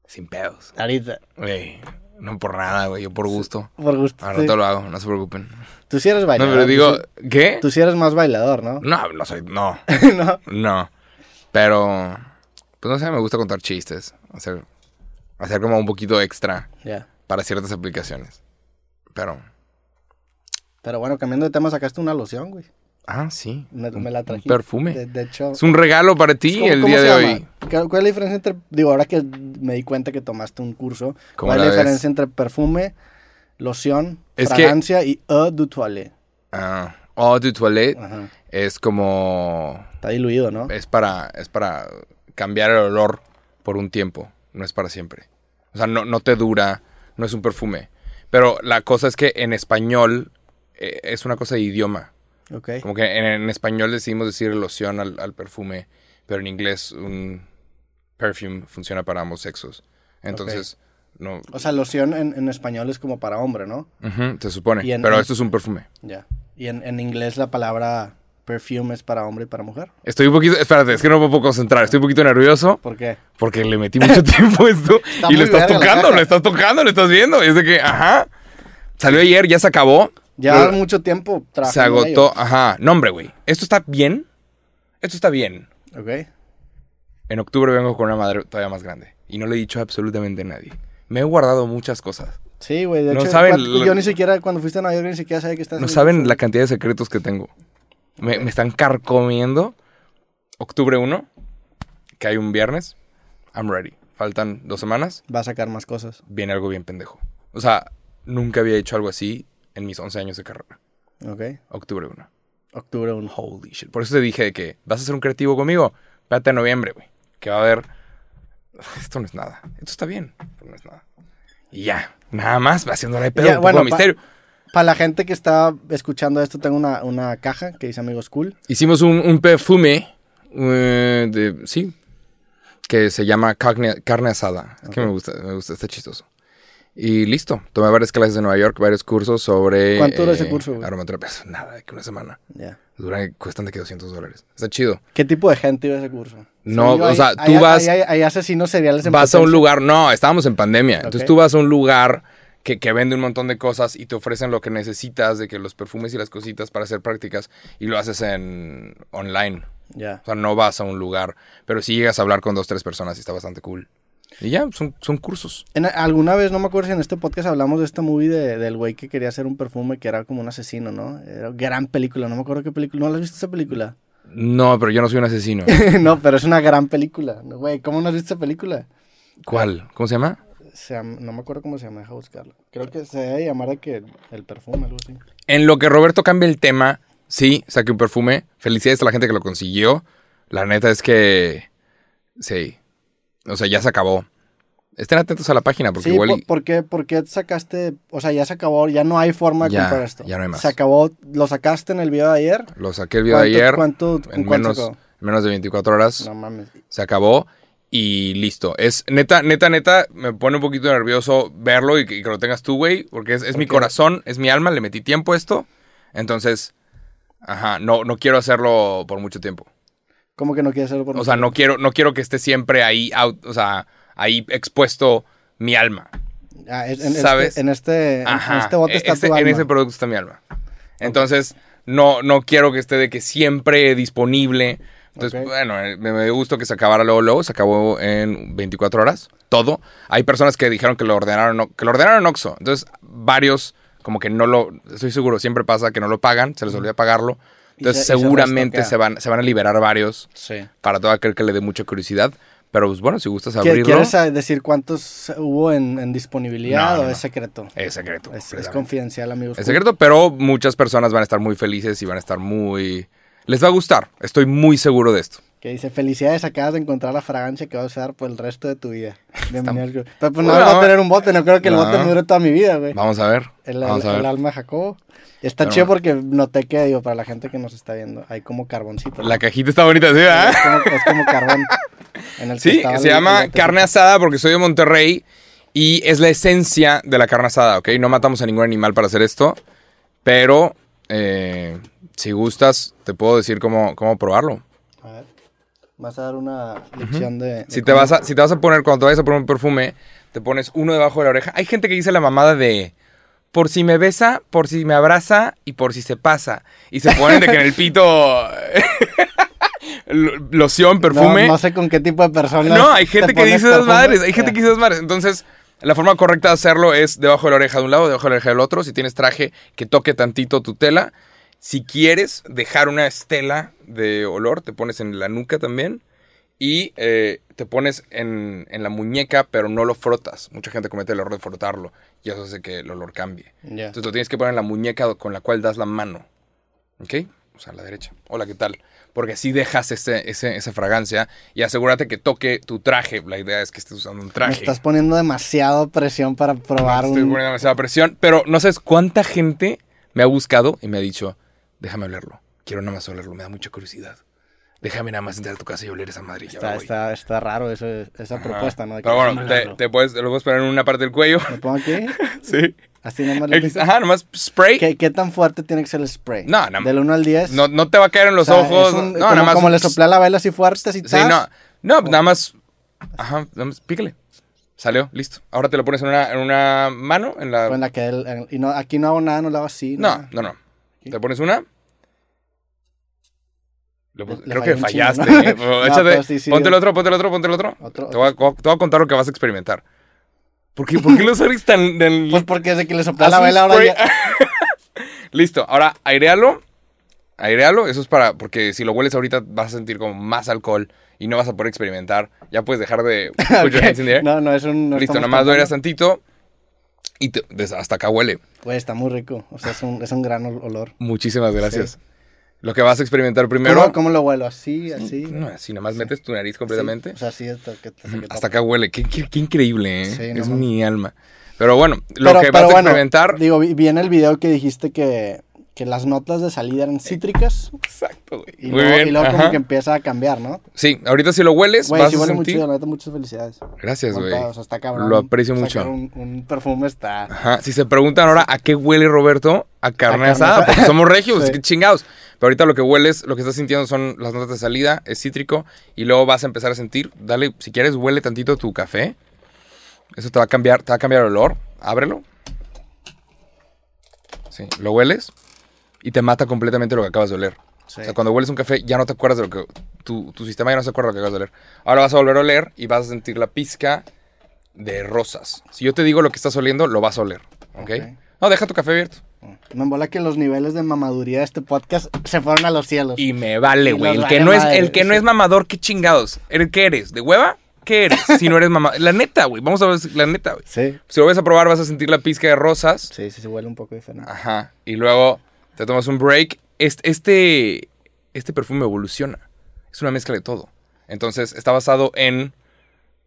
Sin pedos. Ahorita, Güey, no por nada, güey. Yo por gusto. por gusto. Ahora sí. no te lo hago, no se preocupen. Tú sí eres No, bailador. pero digo, Tú ¿qué? tú sí eres más bailador, ¿no? No, no soy, no, no. no. Pero, pues no sé, me gusta contar chistes. Hacer, hacer como un poquito extra para ciertas aplicaciones. Pero, Pero bueno, cambiando de tema, sacaste una loción, güey. ah, sí. Me, un- me la trajiste. perfume. De, de hecho. Es un regalo para ti ¿cómo- el día de llama? hoy. ¿Cuál es la diferencia entre. Digo, ahora que me di cuenta que tomaste un curso. ¿Cómo ¿Cuál es la ves? diferencia entre perfume, loción, Es que- fragancia y eau de toilette? Ah, Eau de toilette Ajá. es como... Está diluido, ¿no? Es para, es para cambiar el olor por un tiempo, no es para siempre. O sea, no, no te dura, no es un perfume. Pero la cosa es que en español eh, es una cosa de idioma. Ok. Como que en, en español decidimos decir loción al, al perfume, pero en inglés un perfume funciona para ambos sexos. Entonces, no... O sea, loción en, en español es como para hombre, ¿no? Ujú, se supone. En- pero esto es un perfume. Ya. Y en, en inglés la palabra perfume es para hombre y para mujer. Estoy un poquito... Espérate, es que no me puedo concentrar. Estoy un poquito nervioso. ¿Por qué? Porque le metí mucho tiempo a esto. y lo estás tocando, lo estás tocando, lo estás viendo. Y es de que, ajá. Salió ayer, ya se acabó. Lleva Pero mucho tiempo se agotó. Ajá. No, hombre, güey. Esto está bien. Esto está bien. Ok. En octubre vengo con una madre todavía más grande. Y no le he dicho absolutamente a nadie. Me he guardado muchas cosas. Sí, güey. De No hecho, saben lo- yo ni siquiera, cuando fuiste a Nueva York, ni siquiera sabía que estás No saben la cantidad de secretos que tengo. Me, me están carcomiendo. Octubre 1, que hay un viernes. I'm ready. Faltan dos semanas. Va a sacar más cosas. Viene algo bien pendejo. O sea, nunca había hecho algo así en mis 11 años de carrera. Ok. Octubre 1. Octubre 1. Holy shit. Por eso te dije de que vas a ser un creativo conmigo. Espérate a noviembre, güey. Que va a haber. Esto no es nada. Esto está bien, pero no es nada. Y ya. Nada más va haciéndole de pedo Ya, un poco bueno, de misterio. Para la gente que está escuchando esto, tengo una, una caja que dice Amigos Cool. Hicimos un, un perfume eh, de. Sí. Que se llama carne, carne asada. Es que me gusta, me gusta, está chistoso. Y listo. Tomé varias clases en Nueva York, varios cursos sobre. ¿Cuánto dura ese curso, güey? Aromaterapia. Nada, de que una semana. Ya. Dura, cuestan de que 200 dólares. Está chido. ¿Qué tipo de gente iba a ese curso? No, o hay- sea, hay- tú vas- Hay, hay- asesinos seriales en Vas a un lugar, no, estábamos en pandemia. Entonces tú vas a un lugar que, que vende un montón de cosas y te ofrecen lo que necesitas de que los perfumes y las cositas para hacer prácticas y lo haces en online. Ya. O sea, no vas a un lugar, pero sí llegas a hablar con dos, tres personas y está bastante cool. Y ya, son, son cursos. En- alguna vez, no me acuerdo si en este podcast hablamos de esta movie de- del güey que quería hacer un perfume que era como un asesino, ¿no? Era gran película, no me acuerdo qué película. ¿No la has visto esa película? No, pero yo no soy un asesino. no, pero es una gran película. Güey, ¿cómo no has visto esa película? ¿Cuál? ¿Cómo se llama? Se no me acuerdo cómo se llama, deja buscarlo. Creo que se debe llamar que el perfume, algo así. En lo que Roberto cambia el tema, sí, saqué un perfume. Felicidades a la gente que lo consiguió. La neta es que. Sí. O sea, ya se acabó. Estén atentos a la página porque Sí, igual. por, y- por qué, por qué sacaste? O sea, ya se acabó, ya no hay forma de Ya, comprar esto. ya no hay más. Se acabó, lo sacaste en el video de ayer. Lo saqué el video de ¿Cuánto- ayer. cuánto- en cuánto menos, sacó? menos de 24 horas. No mames. Se acabó. Y listo. Es neta, neta, neta. Me pone un poquito nervioso verlo y que, y que lo tengas tú, güey. Porque es, es mi corazón, es mi alma. Le metí tiempo a esto. Entonces. Ajá. No, no quiero hacerlo por mucho tiempo. ¿Cómo que no quieres hacerlo por O sea, no quiero, no quiero que esté siempre ahí, out- o sea, ahí expuesto mi alma. Ah, es- en, ¿Sabes? Este, en este, en- Ajá. en este bote está Este- tu En alma. ese producto está mi alma. Entonces, no, no quiero que esté de que siempre disponible. Entonces, bueno, eh, me, me gustó que se acabara luego, luego. Se acabó en 24 horas. Todo. Hay personas que dijeron que lo ordenaron, que lo ordenaron en Oxxo. Entonces, varios, como que no lo, estoy seguro, siempre pasa que no lo pagan, se les olvida pagarlo. Entonces, se- y se seguramente se van, se van a liberar varios Sí. para todo aquel que le dé mucha curiosidad. Pero pues bueno, si gustas ¿Qui- abrirlo, ¿Quieres ah, decir cuántos hubo en, en disponibilidad No, no, o es secreto? es secreto. Es, es confidencial, amigos. Es secreto, pero muchas personas van a estar muy felices y van a estar muy... Les va a gustar, estoy muy seguro de esto. Que dice, felicidades, acabas de encontrar la fragancia que vas a usar por el resto de tu vida. Bienvenido al club. Pero pues no Bueno, va a tener un bote, no creo que el no. bote me dure toda mi vida, güey. Vamos a ver. El, vamos el- a el ver. alma de Jacobo. Está Pero chido bueno. porque noté que, digo, para la gente que nos está viendo, hay como carboncito. ¿no? La cajita está bonita, ¿sí? verdad? es, como, es como carbón. En el Sí, se llama carne asada porque soy de Monterrey y es la esencia de la carne asada, ¿ok? No matamos a ningún animal para hacer esto, pero eh, si gustas, te puedo decir cómo, cómo probarlo. A ver. Vas a dar una lección de... de Si te, cómo- vas a, si te vas a poner, cuando te vayas a poner un perfume, te pones uno debajo de la oreja. Hay gente que dice la mamada de por si me besa, por si me abraza y por si se pasa. Y se ponen de que en el pito lo- loción, perfume. No, no sé con qué tipo de personas. No, hay te gente que dice esas madres, hay gente que dice esas madres. Entonces, la forma correcta de hacerlo es debajo de la oreja de un lado, debajo de la oreja del otro. Si tienes traje que toque tantito tu tela. Si quieres dejar una estela de olor, te pones en la nuca también. Y eh, te pones en, en la muñeca, pero no lo frotas. Mucha gente comete el error de frotarlo y eso hace que el olor cambie. Entonces lo tienes que poner en la muñeca con la cual das la mano. ¿Ok? O sea, a la derecha. Hola, ¿qué tal? Porque así dejas ese, ese- esa fragancia y asegúrate que toque tu traje. La idea es que estés usando un Me traje. estás poniendo demasiado presión para probar Estoy un... poniendo demasiada presión, pero no sabes cuánta gente me ha buscado y me ha dicho, déjame olerlo. Quiero nada más olerlo, me da mucha curiosidad. Déjame nada más entrar a tu casa y oler esa madre. Está, me voy". está, está raro eso, esa Ajá. propuesta, ¿no? De Pero bueno, te, te puedes, lo puedes poner en una parte del cuello. ¿Me pongo aquí? sí. Así nomás pico. Ajá, nomás spray. ¿Qué, qué tan fuerte tiene que ser el spray? No, no. Del 1 al 10. No, no te va a caer en los o sea, ojos. un- no, como, nada más. como le soplé a la vela así fuerte, así Sí, no. No, nada más. Ajá, nada más pícale. Salió, listo. Ahora te lo pones en una, en una mano, en la. O en la que él- en- y no, aquí no hago nada, no lo hago así. No, nada. no, no. Te pones una. Le- le creo que fallaste. chingo, ¿no? ¿eh? No, échate- pero sí, sí. ponte el otro, ponte el otro, ponte el otro. Otro- te, voy a, te voy a contar lo que vas a experimentar. ¿Por qué, por qué los tan. tan- Pues porque desde que le haz la vela ahora ya... Listo, ahora airealo. Airealo, eso es para. Porque si lo hueles ahorita vas a sentir como más alcohol y no vas a poder experimentar. Ya puedes dejar de. air. No, no, es un... no Listo, estamos nada más lo aireas tantito. Y te- hasta acá huele. Güey, está muy rico. O sea, es un, es un gran ol- olor. Muchísimas gracias. Lo que vas a experimentar primero. ¿Cómo, cómo lo huelo? ¿Así? ¿Así? No, así nomás metes tu nariz completamente. Sí, o sea, así hasta que... hasta que Hasta acá huele. Qué, qué- qué increíble, ¿eh? Sí, no es mames. mi alma. Pero bueno, lo Pero- que pero vas a experimentar. Digo, vi en el video que dijiste que, que las notas de salida eran cítricas. Exacto, güey. Y Muy luego, bien. y luego como que empieza a cambiar, ¿no? Sí, ahorita si lo hueles, Güey, vas sí a huele muy sentir. la neta, muchas felicidades. Gracias, güey. o sea, está cabrón. Lo aprecio Sacar mucho. Un, un perfume está... Ajá. Si se preguntan ahora a qué huele Roberto, a carne, asada. porque somos regios, Sí. qué chingados. Pero ahorita lo que hueles, lo que estás sintiendo son las notas de salida, es cítrico, y luego vas a empezar a sentir, dale, si quieres, huele tantito tu café. Eso te va a cambiar, te va a cambiar el olor. Ábrelo. Sí, lo hueles y te mata completamente lo que acabas de oler. Sí. O sea, cuando hueles un café ya no te acuerdas de lo que... Tu, tu sistema ya no se acuerda de lo que acabas de oler. Ahora vas a volver a oler y vas a sentir la pizca de rosas. Si yo te digo lo que estás oliendo, lo vas a oler. ¿Ok? Ok. No, deja tu café abierto. Me embola que los niveles de mamaduría de este podcast se fueron a los cielos. Y me vale, güey. El que, no es, el que no es mamador, qué chingados. ¿Eres- ¿Qué eres? ¿De hueva? ¿Qué eres? Si no eres mamador. La neta, güey. Vamos a ver si- la neta, güey. Sí, Si lo ves a probar, vas a sentir la pizca de rosas. sí, sí, se huele un poco diferente. Ajá. Y luego te tomas un break. Este, este, este perfume evoluciona. Es una mezcla de todo. Entonces, está basado en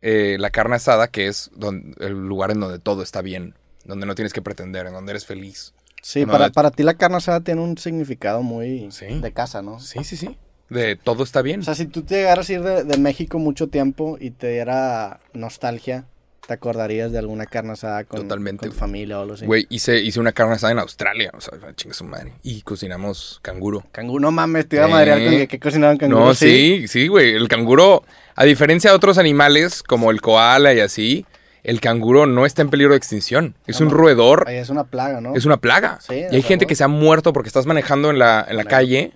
eh, la carne asada, que es el lugar en donde todo está bien. Donde no tienes que pretender, en donde eres feliz. Sí, para, para ti la carne asada tiene un significado muy Sí. de casa, ¿no? Sí, sí, sí. De todo está bien. O sea, si tú te llegaras a ir de, de México mucho tiempo y te diera nostalgia, te acordarías de alguna carne asada con, Totalmente, con tu familia o algo así. Güey, hice, hice una carne asada en Australia. O sea, chinga su madre. Y cocinamos canguro. Canguro, no mames, te iba a madrear con que, que cocinaban canguro. No, sí, sí, güey. El canguro, a diferencia de otros animales como el koala y así, el canguro no está en peligro de extinción. Es No, un roedor, es una plaga, ¿no? es una plaga. Sí, y hay gente que se ha muerto porque estás manejando en la, en la Claro. calle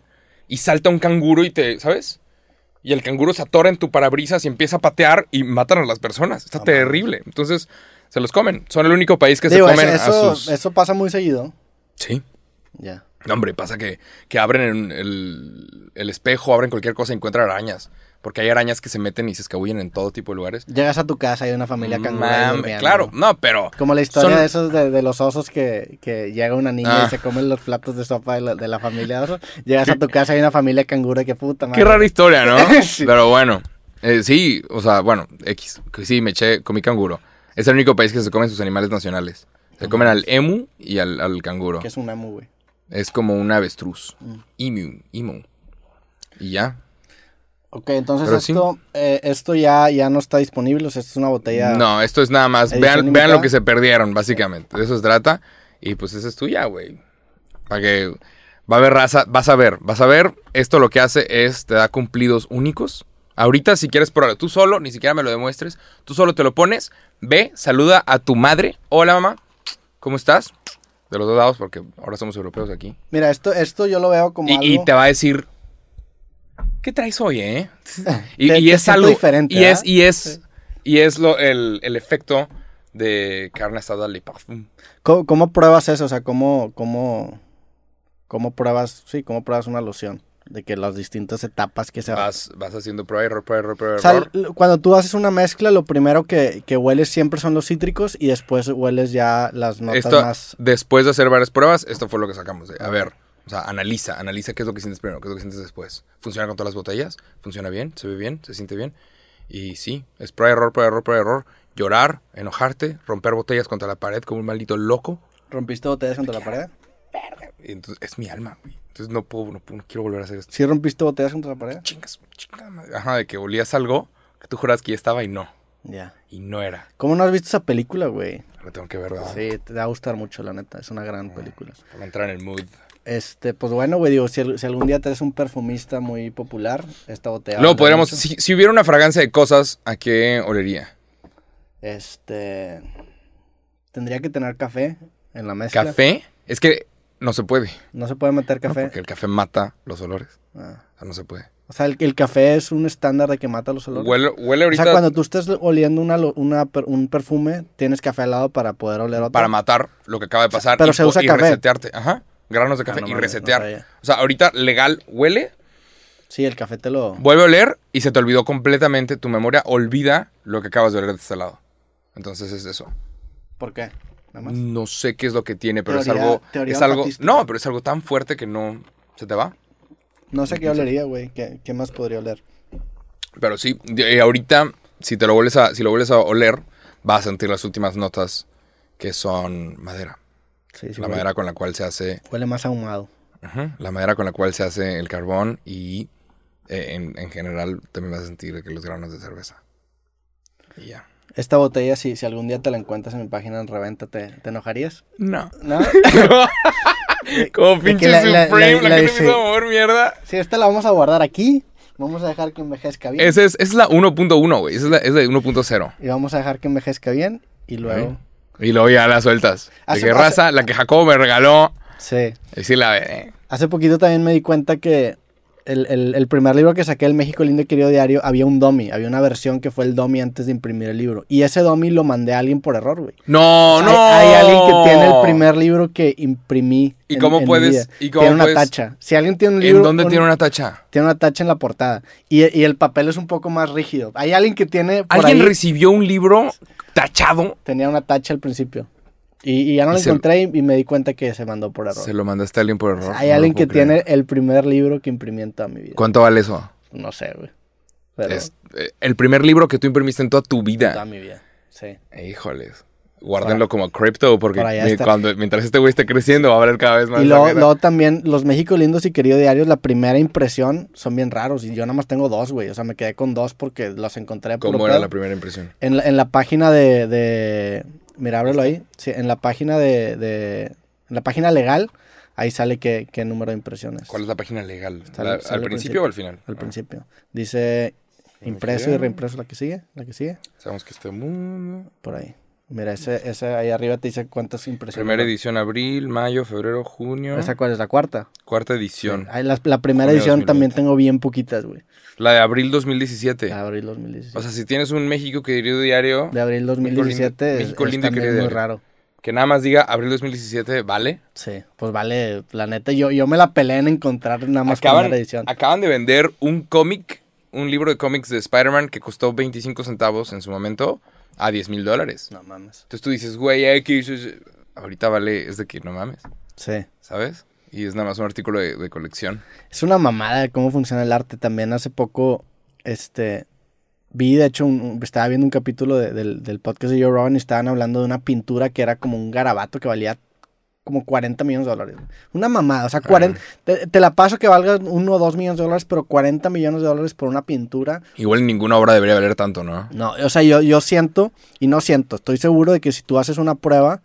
y salta un canguro y te, ¿sabes? Y el canguro se atora en tu parabrisas y empieza a patear y matan a las personas. Está terrible. Entonces, se los comen. Son el único país que Digo, se comen eso, eso, a sus... eso pasa muy seguido. Sí. Ya. No, hombre, pasa que, que abren el, el espejo, abren cualquier cosa y encuentran arañas. Porque hay arañas que se meten y se escabullen en todo tipo de lugares. Llegas a tu casa y hay una familia Mame, durmiendo. claro, no, pero Como la historia Son- de esos de, de los osos que, que llega una niña Ah. y se comen los platos de sopa de la, de la familia oso. Llegas a tu casa y hay una familia canguro, que puta madre. qué rara historia, ¿no? Sí. Pero bueno, eh, sí, o sea, bueno, X, sí, me eché, comí canguro. Es el único país que se comen sus animales nacionales. Se comen al emu y al, al canguro. Que es un emu, güey. Es como un avestruz. Mm. Emu, emu. Y ya. Ok, entonces Pero sí. esto, eh, esto ya, ya no está disponible, o sea, esto es una botella. No, esto es nada más. Vean, vean lo que se perdieron, básicamente. De eso se trata. Y pues esa es tuya, güey. Para que. Va a haber raza. Vas a ver. Vas a ver. Esto lo que hace es. Te da cumplidos únicos. Ahorita, si quieres probarlo tú solo, ni siquiera me lo demuestres. Tú solo te lo pones. Ve, saluda a tu madre. Hola, mamá. ¿Cómo estás? De los dos lados, porque ahora somos europeos aquí. Mira, esto, esto yo lo veo como Y, algo. y te va a decir. ¿Qué traes hoy, eh? Y, Te- y te es algo diferente, Y es, y es, y es lo, el, el efecto de carne asada Le Parfum. ¿Cómo, cómo pruebas eso? O sea, ¿cómo, cómo, cómo pruebas, sí, cómo pruebas una loción? De que las distintas etapas que se. Vas, vas haciendo prueba, error, prueba, error, prueba, O sea, error. cuando tú haces una mezcla, lo primero que, que hueles siempre son los cítricos y después hueles ya las notas Esto, más... después de hacer varias pruebas, esto fue lo que sacamos. De, a ver, O sea, analiza, analiza qué es lo que sientes primero, qué es lo que sientes después. ¿Funciona con todas las botellas? ¿Funciona bien? ¿Se ve bien? ¿Se siente bien? Y sí, es prueba, error, prueba, error, prueba, error. Llorar, enojarte, romper botellas contra la pared como un maldito loco. ¿Rompiste botellas contra la pared? Y entonces, es mi alma, güey. Entonces no puedo, no puedo, no quiero volver a hacer esto. ¿Sí rompiste botellas contra la pared? Chingas, madre. Ajá, de que olías algo que tú juras que ya estaba y no. Ya. Y no era. ¿Cómo no has visto esa película, güey? Lo tengo que ver, ¿verdad? Sí, te va a gustar mucho, la neta. Es una gran película. Para entrar en el mood. Este, pues bueno, güey, digo, si, al- si algún día te eres un perfumista muy popular, esta botella. Luego podríamos, si, si hubiera una fragancia de cosas, ¿a qué olería? Este. Tendría que tener café en la mezcla. ¿Café? Es que no se puede. No se puede meter ¿no? café. Porque el café mata los olores. Ah. O sea, no se puede. O sea, el, el café es un estándar de que mata los olores. Huele, huele o ahorita sea, cuando tú estés oliendo una, una un perfume, tienes café al lado para poder oler otro. para matar lo que acaba de pasar. pero y, se usa y café. resetearte. Ajá. Granos de café Ah, no y no resetear. o sea, ahorita legal huele, Sí, el café te lo. vuelve a oler y se te olvidó completamente. Tu memoria olvida lo que acabas de oler de este lado. Entonces es eso. ¿Por qué? Nada más. No sé qué es lo que tiene, pero es algo. Es. No, pero es algo tan fuerte que no se te va. No sé qué olería, güey. ¿Qué, qué más podría oler? Pero sí, de- ahorita, si te lo vuelves a, si lo vuelves a oler, vas a sentir las últimas notas que son madera. Sí, sí. la huele, madera con la cual se hace. huele más ahumado. La madera con la cual se hace el carbón y eh, en, en general también vas a sentir que los granos de cerveza. Y ya. Esta botella, si, si algún día te la encuentras en mi página en reventa, ¿te, te enojarías? No. ¿No? Como pinche la- Supreme, la, la- la que dice- empieza a mover mierda. sí, esta la vamos a guardar aquí. Vamos a dejar que envejezca bien. Esa es, es la 1.1, güey. Esa es la, es la 1.0. Y vamos a dejar que envejezca bien. Y luego. Y luego ya la sueltas. De Hace- que hace- raza, la que Jacobo me regaló. Sí. Y sí la ve. Hace poquito también me di cuenta que el, el- el primer libro que saqué, El México Lindo y Querido Diario, había un dummy. Había una versión que fue el dummy antes de imprimir el libro. Y ese dummy lo mandé a alguien por error, güey. No, no. Hay, alguien que tiene el primer libro que imprimí. ¿Y en- cómo en mi puedes- vida. y cómo tiene una tacha. Si alguien tiene un libro. ¿En dónde un- tiene una tacha? tiene una tacha en la portada. Y, y el papel es un poco más rígido. Hay alguien que tiene. Por ¿Alguien ahí, recibió un libro tachado? Tenía una tacha al principio. Y, y ya no lo encontré y, y me di cuenta que se mandó por error. Se lo mandaste a alguien por O error. sea, hay No alguien que creer. tiene el primer libro que imprimí en toda mi vida. ¿Cuánto vale eso? No sé, güey. Pero Es eh, el primer libro que tú imprimiste en toda tu en vida. toda mi vida. Sí. Híjoles. Guárdenlo como cripto porque cuando, mientras este güey esté creciendo va a valer cada vez más. Y luego, también, los México Lindos y Querido Diarios, la primera impresión son bien raros. Y yo nada más tengo dos, güey. O sea, me quedé con dos porque los encontré ¿Cómo era pedo. la primera impresión? En la, en la página de, de- Mira, ábrelo ahí. Sí, en la página de... de- en la página legal, ahí sale qué, qué número de impresiones. ¿Cuál es la página legal? Sale- ¿La- sale ¿Al principio principio. o al final? Al Ah, principio. Dice impreso y reimpreso la que sigue. La que sigue. Sabemos que este mundo. Por ahí. Mira, ese, ese ahí arriba te dice cuántas impresiones. Primera edición abril, mayo, febrero, junio. ¿Esa cuál es? ¿La cuarta? Cuarta edición. La, la primera Junio edición 2020. también tengo bien poquitas, güey. La de abril 2017. De abril 2017. O sea, si tienes un México querido diario, de abril 2017 es, México es lindo y también querido muy diario. raro. que nada más diga abril 2017, ¿vale? Sí, pues vale, la neta, yo, yo me la peleé en encontrar nada más Acaban, primera edición. acaban de vender un cómic, un libro de cómics de Spider-Man que costó 25 centavos en su momento a 10 mil dólares. No mames. Entonces tú dices, güey, X, ahorita vale, es de que no mames, Sí. ¿sabes? Y es nada más un artículo de, de colección. Es una mamada de cómo funciona el arte. También hace poco, este, vi, de hecho, un- estaba viendo un capítulo de- del, del podcast de Joe Rogan y estaban hablando de una pintura que era como un garabato que valía como 40 millones de dólares. Una mamada, o sea, 40, te, te la paso que valga uno o dos millones de dólares, pero 40 millones de dólares por una pintura. Igual ninguna obra debería valer tanto, ¿no? No, o sea, yo, yo siento, y no siento, estoy seguro de que si tú haces una prueba,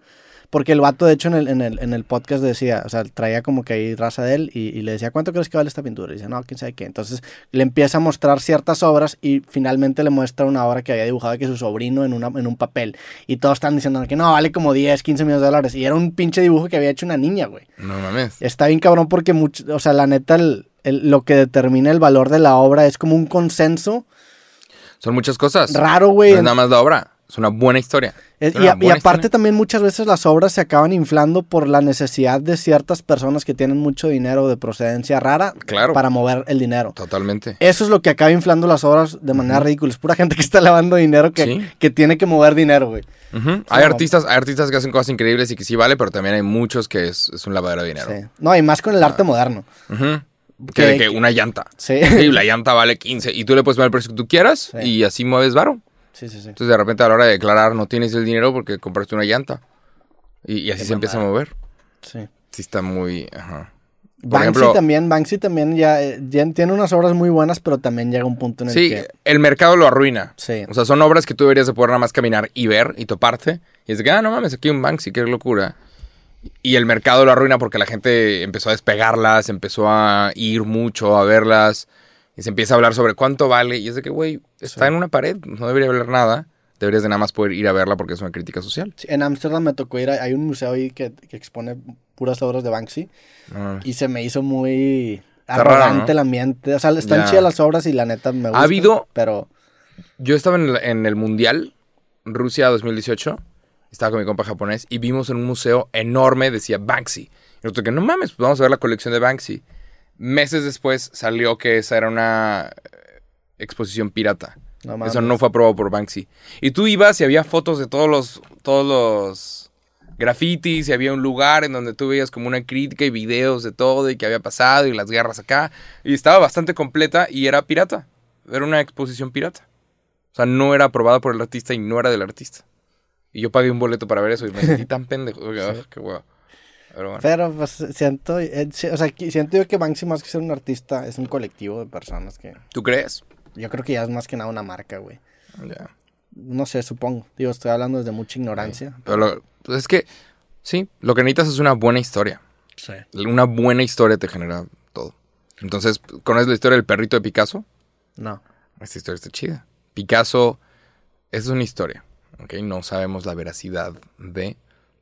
porque el vato, de hecho, en el, en el, en el podcast decía, o sea, traía como que ahí raza de él y, y le decía, ¿cuánto crees que vale esta pintura? Y dice, no, quién sabe qué. Entonces le empieza a mostrar ciertas obras y finalmente le muestra una obra que había dibujado que su sobrino en, una, en un papel. Y todos están diciendo que no, vale como 10, 15 millones de dólares. Y era un pinche dibujo que había hecho una niña, güey. No mames. Está bien cabrón porque, mucho, o sea, la neta, el- el- lo que determina el valor de la obra es como un consenso Son muchas cosas. raro, No güey. es nada más la obra. Es una buena historia. Es- y, y aparte historia. también muchas veces las obras se acaban inflando por la necesidad de ciertas personas que tienen mucho dinero de procedencia rara Claro. para mover el dinero. Totalmente. Eso es lo que acaba inflando las obras de manera ridícula. Es pura gente que está lavando dinero que, Sí. que tiene que mover dinero, güey. Hay artistas, hay artistas que hacen cosas increíbles y que sí vale, pero también hay muchos que es, es un lavadero de dinero. Sí. No, y más con el arte moderno. Ujú. Que, Que- de que que- una llanta. Sí. Sí, la llanta vale 15 y tú le puedes poner el precio que tú quieras Sí. y así mueves varo. Sí, sí, sí. Entonces de repente a la hora de declarar no tienes el dinero porque compraste una llanta. Y, y así se empieza a mover. sí. Sí está muy... Ajá. Por Banksy ejemplo- también, Banksy también ya, eh, ya tiene unas obras muy buenas, pero también llega un punto en el Sí, que... el mercado lo arruina. Sí. O sea, son obras que tú deberías de poder nada más caminar y ver y toparte. Y es de que, ah, no mames, aquí hay un Banksy, qué locura. Y el mercado lo arruina porque la gente empezó a despegarlas, empezó a ir mucho a verlas. Y se empieza a hablar sobre cuánto vale. Y es de que, güey, está Sí. en una pared, no debería valer nada. Deberías de nada más poder ir a verla porque es una crítica social. Sí, En Ámsterdam me tocó ir, a- hay un museo ahí que, que expone puras obras de Banksy y se me hizo muy Está raro, arrogante ¿no? el ambiente. O sea, están chidas las obras y la neta me gusta. habido- Pero Yo estaba en el, en el Mundial, Rusia 2018. Estaba con mi compa japonés y vimos en un museo enorme, decía Banksy. Y nosotros que no mames, pues vamos a ver la colección de Banksy. Meses después salió que esa era una eh, exposición pirata. no mames. Eso no fue aprobado por Banksy. Y tú ibas y había fotos de todos los, todos los grafitis y había un lugar en donde tú veías como una crítica y videos de todo y que había pasado y las guerras acá. Y estaba bastante completa y era pirata. Era una exposición pirata. O sea, no era aprobada por el artista y no era del artista. Y yo pagué un boleto para ver eso y me sentí tan pendejo. Ah, qué. Pero bueno. Pero pues siento, eh, o sea, siento yo que Banksy más que ser un artista es un colectivo de personas que ¿Tú crees? yo creo que ya es más que nada una marca, güey. Ya. No sé, supongo. Digo, estoy hablando desde mucha ignorancia. Pero lo- pues es que, sí, lo que necesitas es una buena historia. Sí. Una buena historia te genera todo. Entonces, ¿conoces la historia del perrito de Picasso? No. Esta historia está chida. Picasso es una historia, ¿ok? No sabemos la veracidad de,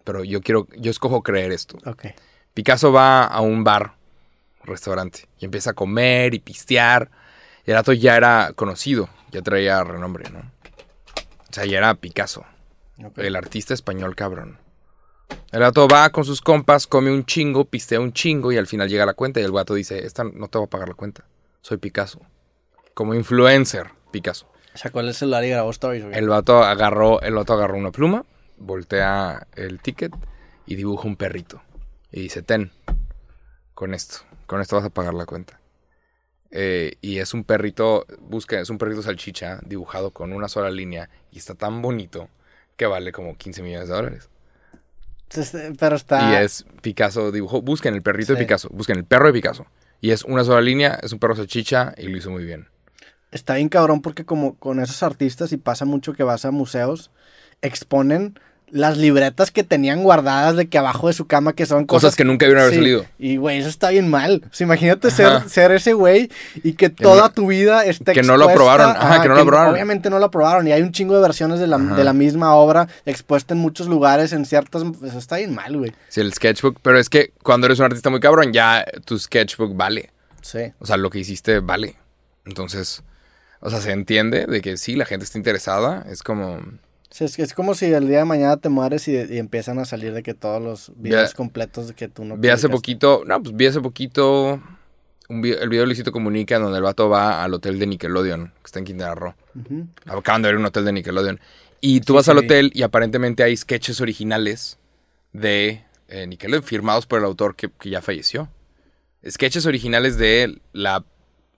pero yo quiero, yo escojo creer esto. Picasso va a un bar, restaurante, y empieza a comer y pistear. Y el rato ya era conocido, ya traía renombre, ¿no? O sea, ya era Picasso, el artista español cabrón. El vato va con sus compas, come un chingo, pistea un chingo y al final llega la cuenta y el vato dice, esta no te va a pagar la cuenta. Soy Picasso. Como influencer, Picasso. Sacó el celular y grabó stories, güey. El vato agarró, el vato agarró una pluma, voltea el ticket y dibuja un perrito. Y dice, ten, con esto, con esto vas a pagar la cuenta. Eh, y es un perrito, busca, es un perrito salchicha dibujado con una sola línea y está tan bonito que vale como 15 millones de dólares. Entonces, Pero está... Y es Picasso dibujó, busquen el perrito de. Picasso, busquen el perro de Picasso. Y es una sola línea, es un perro salchicha y lo hizo muy bien. Está bien cabrón porque como con esos artistas y pasa mucho que vas a museos, exponen las libretas que tenían guardadas de que abajo de su cama que son Cosas cosas, que nunca debieron haber Sí, salido. Y güey, eso está bien mal. O sea, imagínate ser, ser ese güey y que toda tu vida esté que no lo aprobaron. Ajá, que no lo aprobaron. Obviamente no lo aprobaron y hay un chingo de versiones de la, de la misma obra expuesta en muchos lugares, en ciertas... Eso está bien mal, güey. Sí, el sketchbook, pero es que cuando eres un artista muy cabrón, ya tu sketchbook vale. Sí. O sea, lo que hiciste vale. Entonces, o sea, se entiende de que sí, la gente está interesada. Es como. Es, que es como si el día de mañana te mueres y, y empiezan a salir de que todos los videos Vi- completos de que tú no Vi hace poquito. No, pues vi hace poquito. Un el video de Luisito Comunica donde el vato va al hotel de Nickelodeon, que está en Quintana Roo. Acaban de ver un hotel de Nickelodeon. Y tú Sí, vas sí al hotel y aparentemente hay sketches originales de eh, Nickelodeon firmados por el autor que, que ya falleció. Sketches originales de la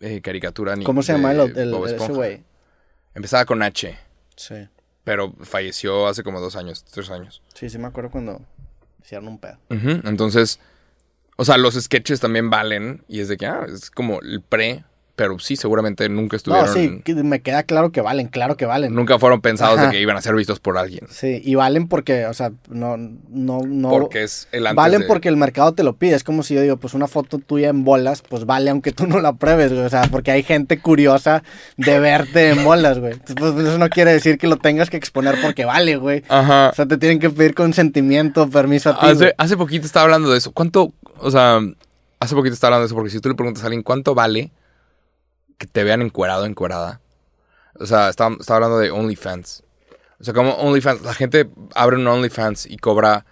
eh, caricatura. ¿Cómo se llama el, el- ese güey? Empezaba con H, Sí. Pero falleció hace como dos años, tres años. Sí, sí me acuerdo cuando hicieron un pedo. Entonces, o sea, los sketches también valen y es de que, ah, es como el pre, pero sí, seguramente nunca estuvieron, No, sí, me queda claro que valen, claro que valen. nunca fueron pensados Ajá. de que iban a ser vistos por alguien. Sí, y valen porque, o sea, no, no, no. Porque es el antes Valen de- porque el mercado te lo pide. Es como si yo digo, pues una foto tuya en bolas, pues vale aunque tú no la pruebes, güey. O sea, porque hay gente curiosa de verte en bolas, güey. Entonces, Pues eso no quiere decir que lo tengas que exponer porque vale, güey. Ajá. O sea, te tienen que pedir consentimiento, permiso a ti. güey. Hace, hace poquito estaba hablando de eso. ¿Cuánto, o sea, hace poquito estaba hablando de eso porque si tú le preguntas a alguien cuánto vale que te vean encuerado, encuerada. O sea, estaba, estaba hablando de OnlyFans. O sea, como OnlyFans, la gente abre un OnlyFans y cobra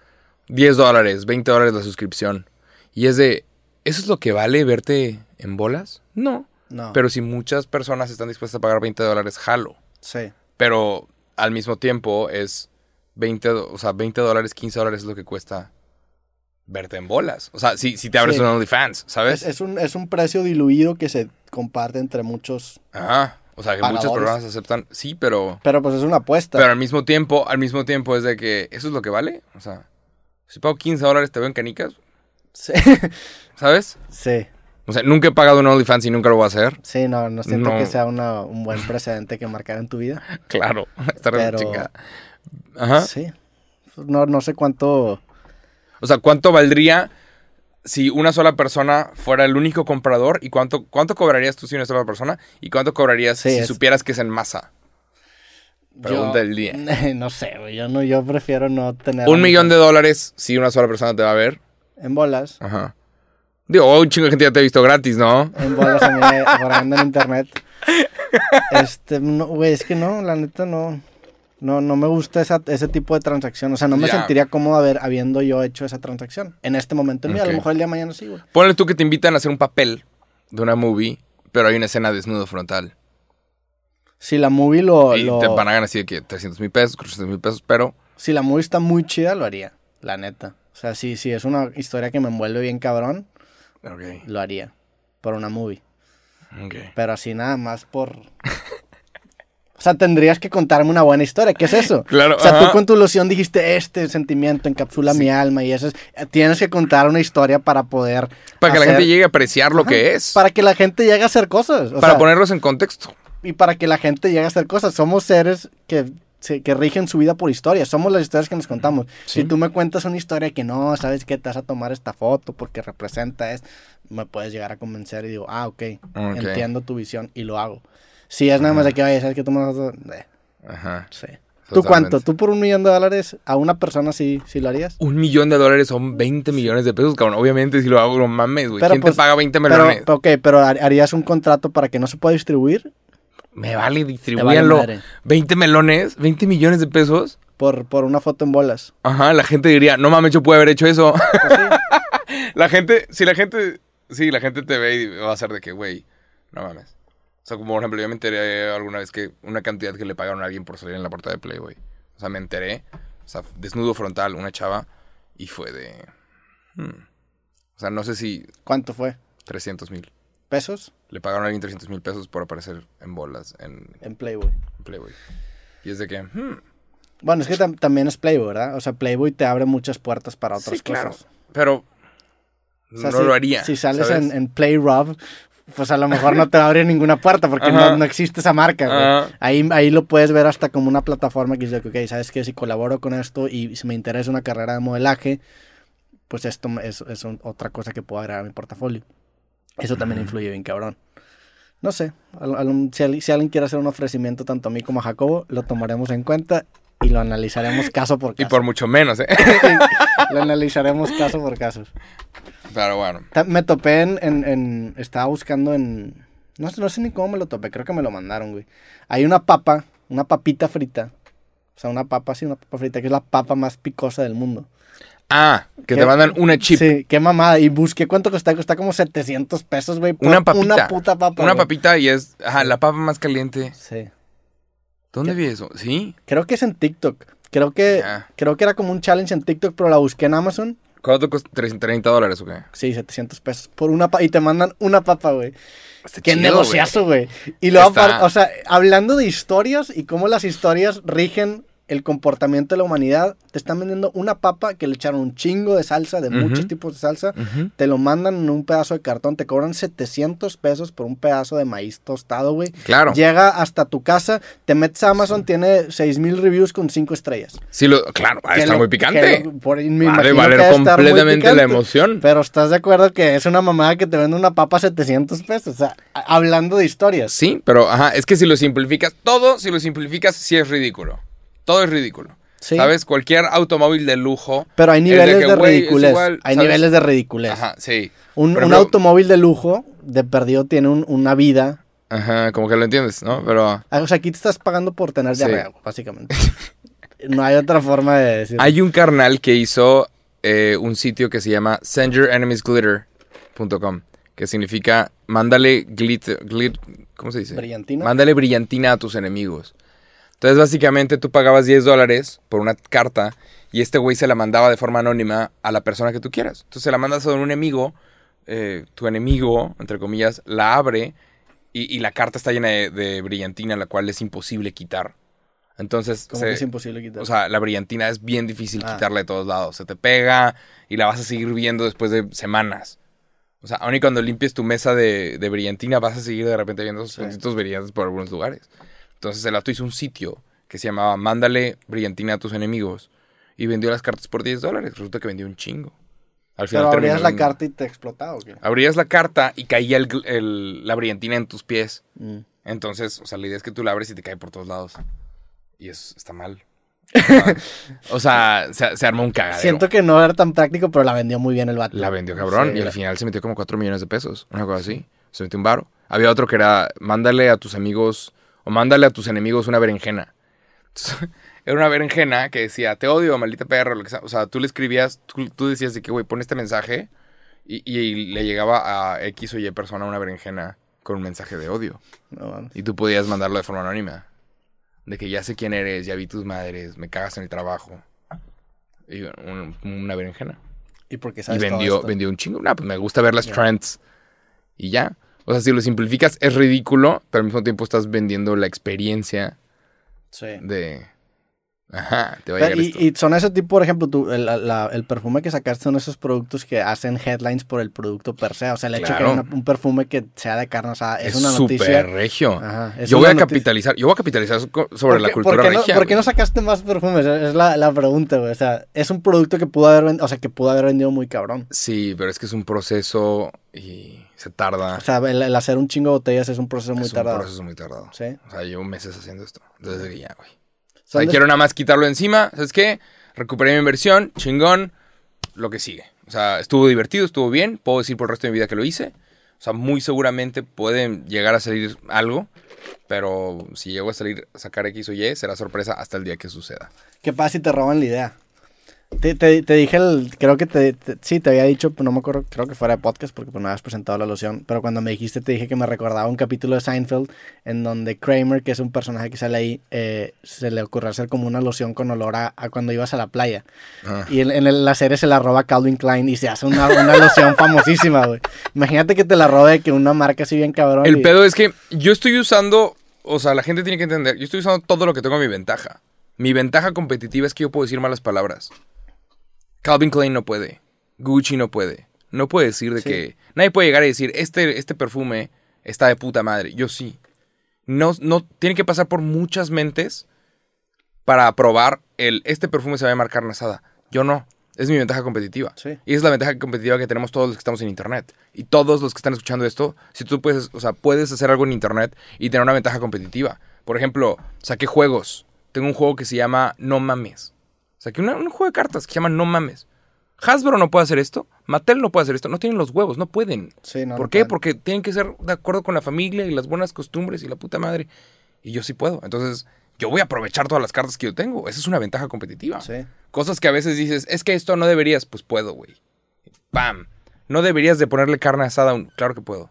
10 dólares, 20 dólares la suscripción. Y es de, ¿eso es lo que vale verte en bolas? No. No. Pero si muchas personas están dispuestas a pagar 20 dólares, jalo. sí. Pero al mismo tiempo es 20, do- o sea, 20 dólares, 15 dólares es lo que cuesta verte en bolas. O sea, si, si te abres Sí. un OnlyFans, ¿sabes? Es, es un, es un precio diluido que se comparte entre muchos. Ajá. O sea, que muchas Pagadores. personas aceptan, sí, pero... Pero pues es una apuesta. Pero al mismo tiempo, al mismo tiempo es de que eso es lo que vale. O sea, si pago 15 dólares te veo en canicas, Sí. ¿sabes? sí. O sea, nunca he pagado un OnlyFans y nunca lo voy a hacer. Sí, no, no siento No. que sea una- un buen precedente que marcar en tu vida. Claro, está re Pero- chingada. Ajá. Sí. No, no sé cuánto. O sea, ¿cuánto valdría si una sola persona fuera el único comprador? ¿Y cuánto, cuánto cobrarías tú si una sola persona? ¿Y cuánto cobrarías Sí, si es- supieras que es en masa? Pregunta yo- del día. No sé, güey. Yo, no, yo prefiero no tener. Un millón de dólares si una sola persona te va a ver. En bolas. Ajá. Digo, un chingo de gente ya te ha visto gratis, ¿no? En bolas a mí en internet. Este, no, güey, es que no, la neta no. No, no me gusta esa- ese tipo de transacción. O sea, no me Ya. sentiría cómodo haber, habiendo yo hecho esa transacción. En este momento en mí, a lo mejor el día de mañana sí, güey. Ponle tú que te invitan a hacer un papel de una movie, pero hay una escena desnudo frontal. Si la movie lo. y lo- te van a ganar así de que 300 mil pesos, 400 mil pesos, pero... Si la movie está muy chida, lo haría. La neta. O sea, si, si es una historia que me envuelve bien cabrón, lo haría. Por una movie. Pero así nada más por. O sea, tendrías que contarme una buena historia. ¿Qué es eso? Claro, O sea, ajá. tú con tu ilusión dijiste, este sentimiento encapsula mi alma y eso es... eh, Tienes que contar una historia para poder... Para que la gente llegue a apreciar lo Ajá, que es. Para que la gente llegue a hacer cosas. o para sea, ponerlos en contexto. Y para que la gente llegue a hacer cosas. Somos seres que, se- que rigen su vida por historias. Somos las historias que nos contamos. Sí. Si tú me cuentas una historia que no, sabes que te vas a tomar esta foto porque representa es, me puedes llegar a convencer y digo, ah, ok, Ok. entiendo tu visión y lo hago. Si es nada más de que, oye, sabes que tú me vas a... eh, Ajá. sí. ¿Tú Totalmente. cuánto? ¿Tú por un millón de dólares a una persona sí, sí lo harías? Un millón de dólares son 20 millones de pesos, cabrón. Obviamente, si lo hago, no mames, güey. Pero, ¿Quién pues, te paga 20 Pero, millones? ok, pero har- harías un contrato para que no se pueda distribuir Me vale, vale distribúyanlo. madre. 20 melones, 20 millones de pesos. por, por una foto en bolas. Ajá, la gente diría, no mames, yo pude haber hecho eso. Pues sí. la gente, si la gente, sí, la gente te ve y va a ser de que, güey, no mames. O sea, como por ejemplo, yo me enteré alguna vez que una cantidad que le pagaron a alguien por salir en la portada de Playboy. O sea, me enteré, o sea, desnudo frontal, una chava, y fue de... hmm. O sea, no sé si ¿Cuánto fue? 300 mil. ¿Pesos? Le pagaron a alguien 300 mil pesos por aparecer en bolas en En Playboy. Playboy. Y es de que, hmm, Bueno, es que tam- también es Playboy, ¿verdad? O sea, Playboy te abre muchas puertas para otras sí, claro. Pero O sea, no si- lo haría. Si sales en, en Play Rob, pues a lo mejor no te va a abrir ninguna puerta porque no, no existe esa marca, güey. Ahí, ahí lo puedes ver hasta como una plataforma que dice, ok, sabes que si colaboro con esto y si me interesa una carrera de modelaje, pues esto es, es un- otra cosa que puedo agregar a mi portafolio. Eso también influye bien, cabrón. No sé, al- al- si, si alguien quiere hacer un ofrecimiento tanto a mí como a Jacobo, lo tomaremos en cuenta y lo analizaremos caso por Y caso. por mucho menos, ¿eh? lo analizaremos caso por caso. Pero bueno. Me topé en, en- en- Estaba buscando en... No, sé- no sé ni cómo me lo topé, creo que me lo mandaron, güey. Hay una papa, una papita frita. O sea, una papa, sí, una papa frita, que es la papa más picosa del mundo. Ah, que ¿Qué? te mandan una chip. Sí, qué mamada. Y busqué cuánto cuesta, cuesta como 700 pesos, güey. Una papita. Una puta papa. Una güey. papita y es, ajá, la papa más caliente. Sí. ¿Dónde vi eso? ¿Sí? Creo que es en TikTok. Creo que, creo que era como un challenge en TikTok, pero la busqué en Amazon. ¿Cuánto? ¿Tres- ¿30 dólares o qué? Sí, 700 pesos. Por una papa. Y te mandan una papa, güey. Está Qué chido, negociazo, güey. Y luego, Está- o sea, hablando de historias y cómo las historias rigen el comportamiento de la humanidad, te están vendiendo una papa que le echaron un chingo de salsa, de muchos tipos de salsa, te lo mandan en un pedazo de cartón, te cobran 700 pesos por un pedazo de maíz tostado, güey. Claro. Llega hasta tu casa, te metes a Amazon, tiene 6000 reviews con 5 estrellas. Sí, lo, claro, va a estar muy picante. lo- por- me Va a valer que completamente la emoción. Pero estás de acuerdo que es una mamada que te vende una papa a 700 pesos. O sea, hablando de historias. Sí, pero ajá, es que si lo simplificas, todo si lo simplificas sí es ridículo. Todo es ridículo. Sí. ¿Sabes? Cualquier automóvil de lujo. Pero hay es niveles que, de, es ridiculez. igual, hay ¿sabes? niveles de ridiculez. Ajá, sí. Un, automóvil de lujo, de perdido, tiene un- una vida Ajá, como que lo entiendes, ¿no? Pero Ah, O sea, aquí te estás pagando por tener Sí. diarrea, básicamente. no hay otra forma de decirlo. hay un carnal que hizo eh, un sitio que se llama sendyourenemiesglitter.com, que significa mándale glitter, glit, ¿cómo se dice? Brillantina. Mándale brillantina a tus enemigos. Entonces, básicamente, tú pagabas 10 dólares por una carta y este güey se la mandaba de forma anónima a la persona que tú quieras. Entonces, se la mandas a un enemigo, eh, tu enemigo, entre comillas, la abre y, y la carta está llena de, de brillantina, la cual es imposible quitar. Entonces, Como se- que es imposible quitar. o sea, la brillantina es bien difícil Ah. quitarla de todos lados. Se te pega y la vas a seguir viendo después de semanas. O sea, aun y cuando limpies tu mesa de, de brillantina, vas a seguir de repente viendo esos Sí. puntitos brillantes por algunos lugares. Entonces el vato hizo un sitio que se llamaba Mándale brillantina a tus enemigos y vendió las cartas por 10 dólares. Resulta que vendió un chingo. Al Pero abrías la en- carta y te explotaba, ¿o qué? Abrías la carta y caía el la brillantina en tus pies. Mm. Entonces, o sea, la idea es que tú la abres y te cae por todos lados. Y eso está mal. o sea, se, se armó un cagadero. Siento que no era tan práctico, pero la vendió muy bien el vato. La vendió cabrón Sí, y al final se metió como 4 millones de pesos, una cosa así. Se metió un varo. Había otro que era, mándale a tus amigos o mándale a tus enemigos una berenjena. Entonces, era una berenjena que decía, te odio, maldita perra, lo que sea. O sea, tú le escribías, tú, tú decías de que, güey, pon este mensaje y, y le llegaba a X o Y persona una berenjena con un mensaje de odio. No. Y tú podías mandarlo de forma anónima. De que ya sé quién eres, ya vi tus madres, me cagas en el trabajo. Y un- una berenjena. ¿Y por qué Y sabes todo vendió, esto? vendió un chingo. Nah, pues me gusta ver las trends. Y ya. O sea, si lo simplificas, es ridículo, pero al mismo tiempo estás vendiendo la experiencia Sí. de. Ajá, te va a llegar y, esto. y son ese tipo, por ejemplo, tú, el, la- el perfume que sacaste son esos productos que hacen headlines por el producto per se. O sea, el hecho que Claro. haya una- un perfume que sea de carne asada es, es una noticia. regio. Ajá, es Yo voy a noticia. capitalizar, yo voy a capitalizar so- sobre ¿Por la cultura ¿por qué, no, regia. por qué no sacaste más perfumes? Es la, la pregunta, güey. O sea, es un producto que pudo haber vendido, o sea, que pudo haber vendido muy cabrón. Sí, pero es que es un proceso y se tarda. O sea, el, el hacer un chingo de botellas es un proceso muy es un tardado. proceso muy tardado. Sí. O sea, llevo meses haciendo esto. Desde que ya, güey. O sea, quiero nada más quitarlo encima. ¿Sabes qué? Recuperé mi inversión, chingón. Lo que sigue. O sea, estuvo divertido, estuvo bien. Puedo decir por el resto de mi vida que lo hice. O sea, muy seguramente pueden llegar a salir algo. Pero si llego a salir, a sacar X o Y, será sorpresa hasta el día que suceda. ¿Qué pasa si te roban la idea? Te, te- te dije, el, creo que te, te- sí, te había dicho, pues no me acuerdo, creo que fuera de podcast porque pues me habías presentado la loción, pero cuando me dijiste te dije que me recordaba un capítulo de Seinfeld en donde Kramer, que es un personaje que sale ahí, eh, se le ocurrió hacer como una loción con olor a, a cuando ibas a la playa. Ah. Y en, en el- la serie se la roba Calvin Klein y se hace una, una loción famosísima, güey. Imagínate que te la robe que una marca así bien cabrón. El y- pedo es que yo estoy usando, o sea, la gente tiene que entender, yo estoy usando todo lo que tengo a mi ventaja. Mi ventaja competitiva es que yo puedo decir malas palabras. Calvin Klein no puede. Gucci no puede. No puede decir de Sí. que... Nadie puede llegar y decir, este, este perfume está de puta madre. Yo sí. No, no, tiene que pasar por muchas mentes para aprobar el, este perfume se va a llamar carne asada. Yo no. Es mi ventaja competitiva. Sí. Y es la ventaja competitiva que tenemos todos los que estamos en internet. Y todos los que están escuchando esto, si tú puedes, o sea, puedes hacer algo en internet y tener una ventaja competitiva. Por ejemplo, saqué juegos. Tengo un juego que se llama No Mames. Saqué una- un juego de cartas que se llama No Mames. Hasbro no puede hacer esto, Mattel no puede hacer esto, no tienen los huevos, no pueden. Sí, no, ¿Por no qué? pueden. Porque tienen que ser de acuerdo con la familia y las buenas costumbres y la puta madre. Y yo sí puedo. Entonces, yo voy a aprovechar todas las cartas que yo tengo. Esa es una ventaja competitiva. Sí. Cosas que a veces dices, es que esto no deberías, pues puedo, güey. ¡Pam! No deberías de ponerle carne asada a un... Claro que puedo.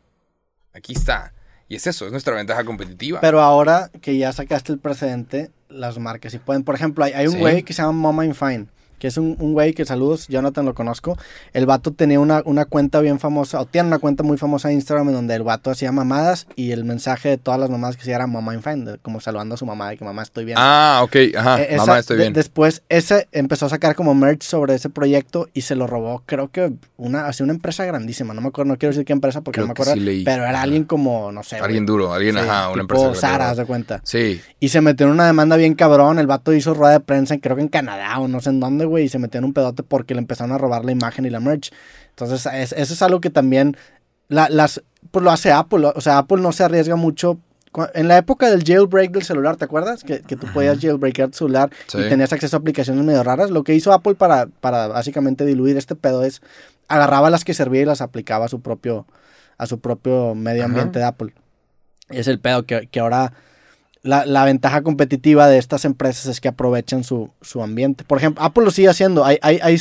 Aquí está. Y es eso, es nuestra ventaja competitiva. Pero ahora que ya sacaste el precedente, las marcas sí pueden. Por ejemplo, hay, hay un Sí. güey que se llama Mama in Fine, que es un, un güey que saludos, Jonathan lo conozco. El vato tenía una, una cuenta bien famosa, o tiene una cuenta muy famosa en Instagram en donde el vato hacía mamadas y el mensaje de todas las mamadas que hacía era Mama in Fine, de- como saludando a su mamá de que mamá estoy bien. Ah, ok, ajá. Eh, esa- Mamá, estoy de- bien. después, ese empezó a sacar como merch sobre ese proyecto y se lo robó, creo que una, así una empresa grandísima. No me acuerdo, no quiero decir qué empresa porque Creo no me acuerdo. sí leí. Pero era Ajá. alguien como, no sé. Alguien güey. duro, alguien, Sí, ajá, una tipo empresa. Sara, de cuenta. Sí. Y se metió en una demanda bien cabrón. El vato hizo rueda de prensa, en- creo que en Canadá o no sé en dónde, güey. Y se metió en un pedote porque le empezaron a robar la imagen y la merch. Entonces, es- eso es algo que también la- las, pues lo hace Apple. O sea, Apple no se arriesga mucho. En la época del jailbreak del celular, ¿te acuerdas? Que, que tú podías jailbreaker tu celular Sí. y tenías acceso a aplicaciones medio raras. Lo que hizo Apple para, para básicamente diluir este pedo es agarraba las que servía y las aplicaba a su propio, a su propio medio Ajá. ambiente de Apple. Es el pedo que, que ahora la, la ventaja competitiva de estas empresas es que aprovechan su, su ambiente. Por ejemplo, Apple lo sigue haciendo. Hay, hay, hay,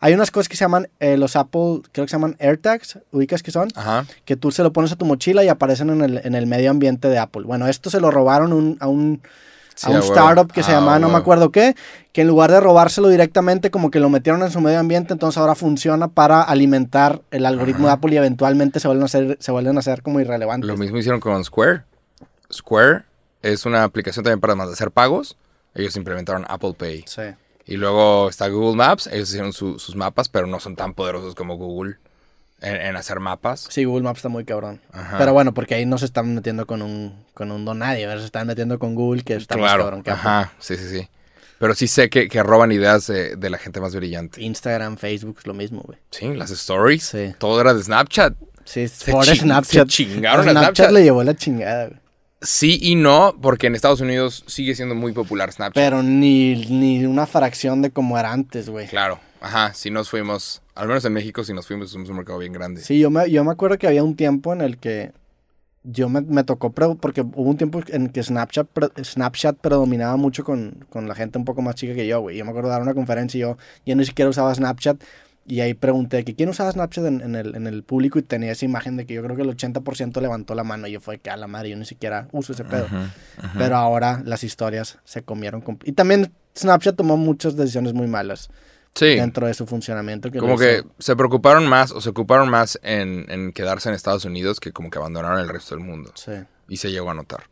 hay unas cosas que se llaman, eh, los Apple, creo que se llaman AirTags, ubicas que son, Ajá. que tú se lo pones a tu mochila y aparecen en el, en el medio ambiente de Apple. Bueno, esto se lo robaron un- a un, Sí, a un startup que se Ah, llamaba, no me acuerdo qué, que en lugar de robárselo directamente, como que lo metieron en su medio ambiente, entonces ahora funciona para alimentar el algoritmo de. Apple y eventualmente se vuelven a hacer, se vuelven a hacer como irrelevantes. Lo mismo hicieron con Square. Square es una aplicación también para hacer pagos. Ellos implementaron Apple Pay. Sí. Y luego está Google Maps. Ellos hicieron su- sus mapas, pero no son tan poderosos como Google en, en hacer mapas. Sí, Google Maps está muy cabrón. Ajá. Pero bueno, porque ahí no se están metiendo con un, con un don nadie, ¿verdad? se están metiendo con Google, que está más claro. cabrón que Apple. Ajá. Sí, sí, sí. Pero sí sé que, que roban ideas de, de la gente más brillante. Instagram, Facebook es lo mismo, güey. Sí, las stories. Sí. Todo era de Snapchat. Sí, Se por ching- Snapchat. se chingaron a Snapchat. Snapchat. le llevó la chingada, güey. Sí y no, porque en Estados Unidos sigue siendo muy popular Snapchat. Pero ni, ni una fracción de como era antes, güey. Claro. Ajá. Si nos fuimos, al menos en México, si nos fuimos, somos un mercado bien grande. Sí, yo me, yo me acuerdo que había un tiempo en el que yo me, me tocó, pre- porque hubo un tiempo en que Snapchat, pre- Snapchat predominaba mucho con, con la gente un poco más chica que yo, güey. Yo me acuerdo de dar una conferencia y yo ya ni siquiera usaba Snapchat. Y ahí pregunté que quién usaba Snapchat en, en el, en el público y tenía esa imagen de que yo creo que el 80% levantó la mano y yo fue que a la madre, yo ni siquiera uso ese pedo. Pero ahora las historias se comieron. con- Y también Snapchat tomó muchas decisiones muy malas Sí. dentro de su funcionamiento. Que Como que hizo- se preocuparon más o se ocuparon más en, en quedarse en Estados Unidos que como que abandonaron el resto del mundo. Sí. Y se llegó a notar.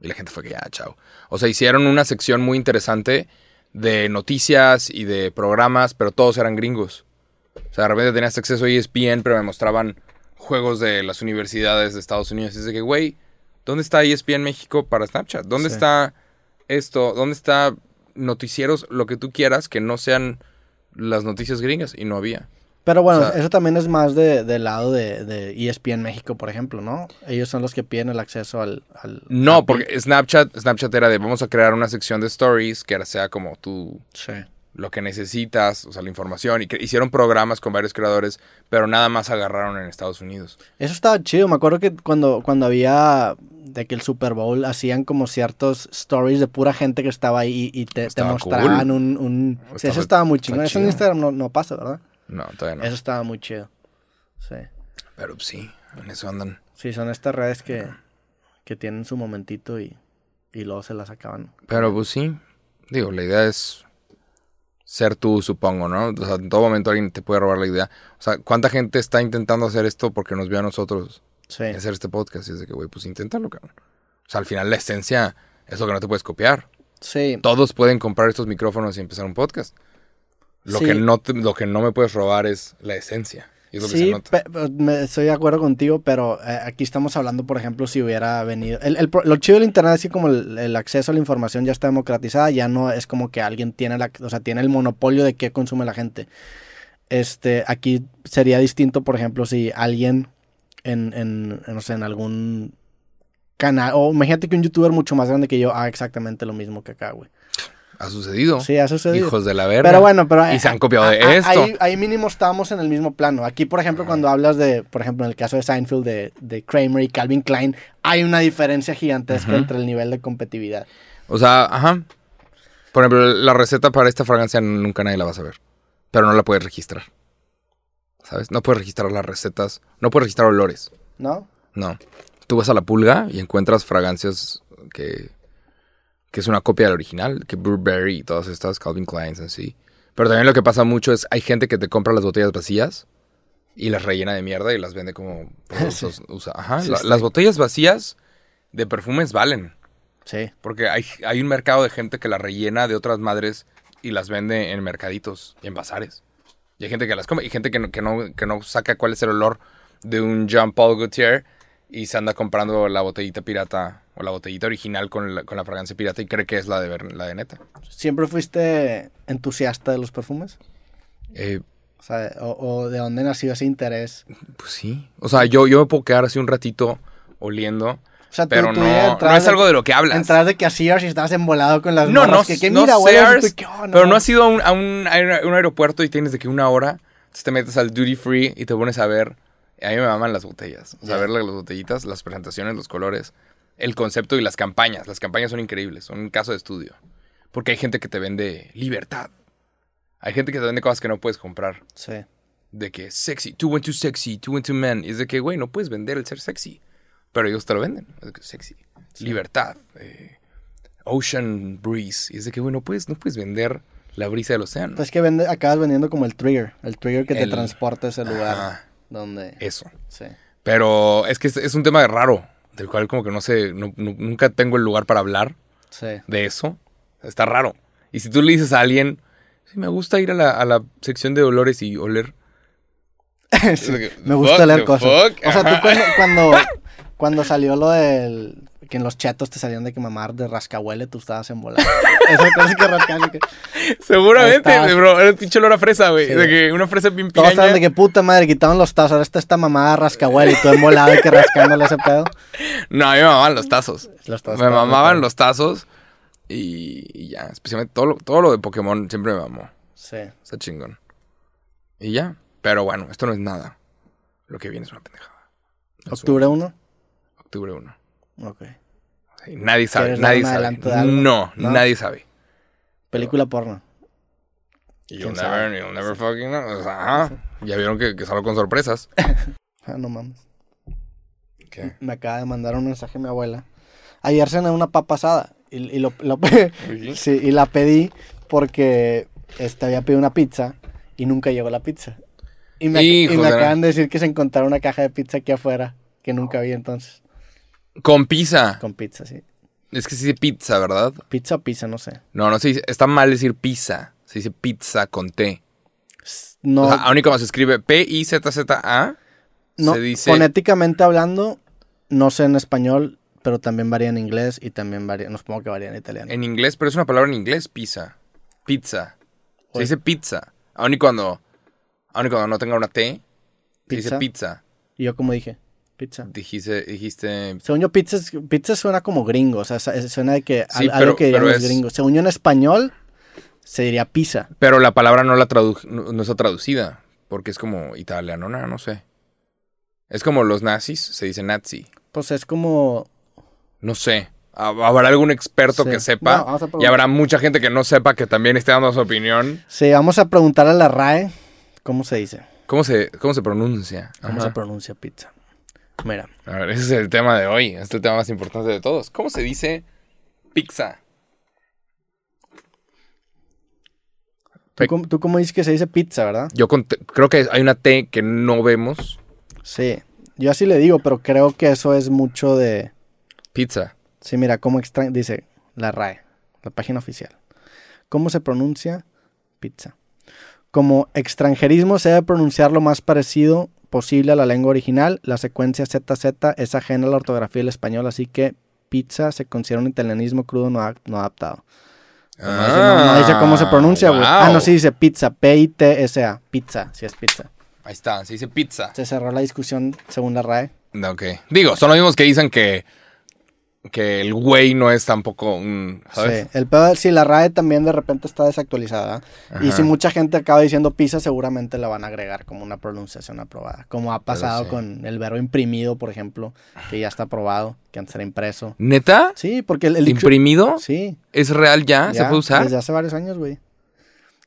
Y la gente fue que ya, chao. O sea, hicieron una sección muy interesante de noticias y de programas, pero todos eran gringos. O sea, de repente tenías acceso a ESPN, pero me mostraban juegos de las universidades de Estados Unidos. Y es de que, güey, ¿dónde está ESPN México para Snapchat? ¿Dónde Sí. está esto? ¿Dónde está noticieros, lo que tú quieras, que no sean las noticias gringas? Y no había. Pero bueno, O sea- eso también es más de, del lado de, de ESPN México, por ejemplo, ¿no? Ellos son los que piden el acceso al... al No, porque Snapchat, Snapchat era de vamos a crear una sección de stories que sea como tú Sí. Lo que necesitas, o sea, la información. Y que hicieron programas con varios creadores, pero nada más agarraron en Estados Unidos. Eso estaba chido. Me acuerdo que cuando, cuando había de que el Super Bowl hacían como ciertos stories de pura gente que estaba ahí y te, mostraban cool. un... un... Sí, Estaba- eso estaba muy chingón. Eso en chido. Instagram no, no pasa, ¿verdad? No, todavía no. Eso estaba muy chido. Sí. Pero sí, en eso andan. Sí, son estas redes que, que tienen su momentito y, y luego se las acaban. Pero pues sí, digo, la idea es ser tú, supongo, ¿no? O sea, en todo momento alguien te puede robar la idea. O sea, ¿cuánta gente está intentando hacer esto porque nos vio a nosotros Sí. hacer este podcast? Y es de que, güey, pues inténtalo, cabrón. O sea, al final la esencia es lo que no te puedes copiar. Sí. todos pueden comprar estos micrófonos y empezar un podcast. Lo, Sí. que, no te- lo que no me puedes robar es la esencia. Y es lo que se Sí, nota. me- estoy de acuerdo contigo, pero eh, aquí estamos hablando, por ejemplo, si hubiera venido... El, lo chido del Internet es que como el, el acceso a la información ya está democratizada, ya no es como que alguien tiene, la, o sea, tiene el monopolio de qué consume la gente. Este, aquí sería distinto, por ejemplo, si alguien en, en, en, no sé, en algún canal, o imagínate que un youtuber mucho más grande que yo haga exactamente lo mismo que acá, güey. Ha sucedido. Sí, ha sucedido. Hijos de la verga. Pero bueno, pero... Y se han copiado a- de a- esto. Ahí, ahí mínimo estamos en el mismo plano. Aquí, por ejemplo, cuando hablas de, por ejemplo, en el caso de Seinfeld, de, de Kramer y Calvin Klein, hay una diferencia gigantesca entre el nivel de competitividad. O sea, ajá. Por ejemplo, la receta para esta fragancia nunca nadie la va a saber. Pero no la puedes registrar. ¿Sabes? No puedes registrar las recetas. No puedes registrar olores. ¿No? No. Tú vas a la pulga y encuentras fragancias que, que es una copia del original, que Burberry y todas estas, Calvin Klein en sí. Pero también lo que pasa mucho es, hay gente que te compra las botellas vacías y las rellena de mierda y las vende como usa- Ajá, Sí, la- sí. Las botellas vacías de perfumes valen. Sí. Porque hay, hay un mercado de gente que las rellena de otras madres y las vende en mercaditos y en bazares. Y hay gente que las come y gente que no, que no, que no saca cuál es el olor de un Jean Paul Gaultier y se anda comprando la botellita pirata o la botellita original con la, con la fragancia pirata y cree que es la de, la de neta. ¿Siempre fuiste entusiasta de los perfumes? Eh, O sea, o, o de dónde nació ese interés? pues sí. O sea, yo, yo me puedo quedar así un ratito oliendo, O sea, tú- pero tú no, ya no entrabas es algo de lo que hablas. Entras de que a Sears y estabas embolado con las No, no, que, que no mira, Sears, pero no has ido a un, a un aer- un aeropuerto y tienes de que una hora, entonces te metes al duty free y te pones a ver, a mí me maman las botellas, o sea, Ya. ver las botellitas, las presentaciones, los colores, el concepto y las campañas. Las campañas son increíbles, son un caso de estudio. Porque hay gente que te vende libertad. Hay gente que te vende cosas que no puedes comprar. Sí. De que sexy, two went to sexy, two went to men. Y es de que, güey, no puedes vender el ser sexy. Pero ellos te lo venden. Es de que sexy. Libertad. eh, ocean breeze. Y es de que, güey, no puedes, no puedes vender la brisa del océano. Pues es que vende, acabas vendiendo como el trigger. El trigger que te transporta a ese lugar. Ajá. Donde. Eso. Sí. Pero es que es, es un tema raro, del cual como que no sé, no- no- nunca tengo el lugar para hablar Sí. de eso. Está raro. Y si tú le dices a alguien, sí, me gusta ir a la, a la sección de olores y oler. Sí, Me gusta leer cosas. fuck, O sea, tú cuando, cuando, cuando salió lo del. Que en los chetos te salían de que mamar de rascahuele, tú estabas en volar. Esa cosa que rascas. que Seguramente, bro. Era el pinche olor a fresa, güey. Sí. De que una fresa bien Todos estaban piraña. de que puta madre, quitaron los tazos. Ahora está esta mamada rascahuele y tú en volado y que rascándole ese pedo. No, a mí me mamaban los tazos. Los tazos me mamaban los tazos. Y, y ya, especialmente todo lo, todo lo de Pokémon siempre me mamó. Sí. Está chingón. Y ya. Pero bueno, esto no es nada. Lo que viene es una pendejada. ¿Octubre 1? un- Octubre 1. Ok. Sí, nadie sabe, ¿Quieres dar nadie sabe. No, ¿No? nadie sabe. Película porno. You'll ¿Quién never, you'll never fucking know. O sea, ajá. Ya vieron que, que salgo con sorpresas. Ah, no mames. ¿Qué? Me acaba de mandar un mensaje mi abuela. Ayer cené una papa asada. Y, y lo, lo- sí, y la pedí porque este, había pedido una pizza y nunca llegó la pizza. Y me, y me acaban de decir que se encontraron una caja de pizza aquí afuera que nunca vi entonces. Con pizza. Con pizza, sí. Es que se dice pizza, ¿verdad? Pizza o pizza, no sé. No, no se dice. Está mal decir pizza. Se dice pizza con T. No, O sea, aún y como se escribe P-I-Z-Z-A. no se dice. fonéticamente hablando, no sé en español, pero también varía en inglés y también varía, no supongo que varía en italiano. En inglés, pero es una palabra en inglés, pizza. Pizza. Se Oye. dice pizza. Aún y cuando. Aún y cuando no tenga una T. Se dice pizza. Y yo como dije, pizza. Dijiste, dijiste Según yo, pizza, pizza suena como gringo, o sea, suena de que Sí, al- algo que dirían los es- gringos. Según yo en español, se diría pizza. Pero la palabra no la tradu no, no está traducida. Porque es como italiano, no, no sé. Es como los nazis, se dice nazi. Pues es como... No sé. Hab- Habrá algún experto Sí. que sepa. Y habrá mucha gente que no sepa que también esté dando su opinión. Sí, vamos a preguntar a la RAE cómo se dice. ¿Cómo se, cómo se pronuncia? ¿Cómo Ajá. se pronuncia pizza? Mira, A ver, ese es el tema de hoy. Este es el tema más importante de todos. ¿Cómo se dice pizza? ¿tú, cómo- tú cómo dices que se dice pizza, verdad? Yo con creo que hay una T que no vemos. Sí, yo así le digo, pero creo que eso es mucho de... Pizza. Sí, mira, cómo extra... dice la RAE, la página oficial. ¿Cómo se pronuncia pizza? Como extranjerismo se debe pronunciar lo más parecido posible a la lengua original. La secuencia ZZ es ajena a la ortografía del español, así que pizza se considera un italianismo crudo no, no adaptado. No dice, no- no dice cómo se pronuncia, güey. Ah, no, sí dice pizza, P-I-T-S-A, pizza, sí es pizza. Ahí está, se dice pizza. Se cerró la discusión según la RAE. Ok. Digo, son los mismos que dicen que, que el güey no es tampoco un. ¿Sabes? Sí, el pedo, sí, la RAE también de repente está desactualizada. Y si mucha gente acaba diciendo pizza, seguramente la van a agregar como una pronunciación aprobada. Como ha pasado sí. con el verbo imprimido, por ejemplo, que ya está aprobado, que antes era impreso. ¿Neta? Sí, porque el, ¿Imprimido? Sí, ¿Es real ya? ¿Se puede usar? Desde hace varios años, güey.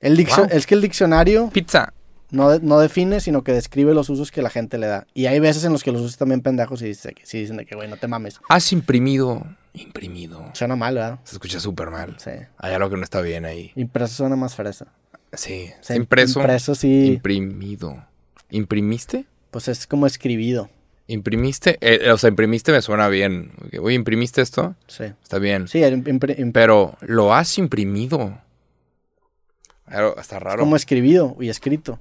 El Wow. Es que el diccionario Pizza. No, de- no define, sino que describe los usos que la gente le da. Y hay veces en los que los usos también pendejos y dice que, sí dicen de que, güey, no te mames. Has imprimido. Imprimido. Suena mal, ¿verdad? Se escucha súper mal. Sí. Hay algo que no está bien ahí. Impreso suena más fresa. Sí. O sea, impreso. Impreso sí, Imprimido. ¿Imprimiste? pues es como escribido. ¿Imprimiste? Eh, o sea, imprimiste me suena bien. Oye, ¿imprimiste esto? Sí. Está bien. Sí, Pero lo has imprimido. Está raro. como escribido y escrito.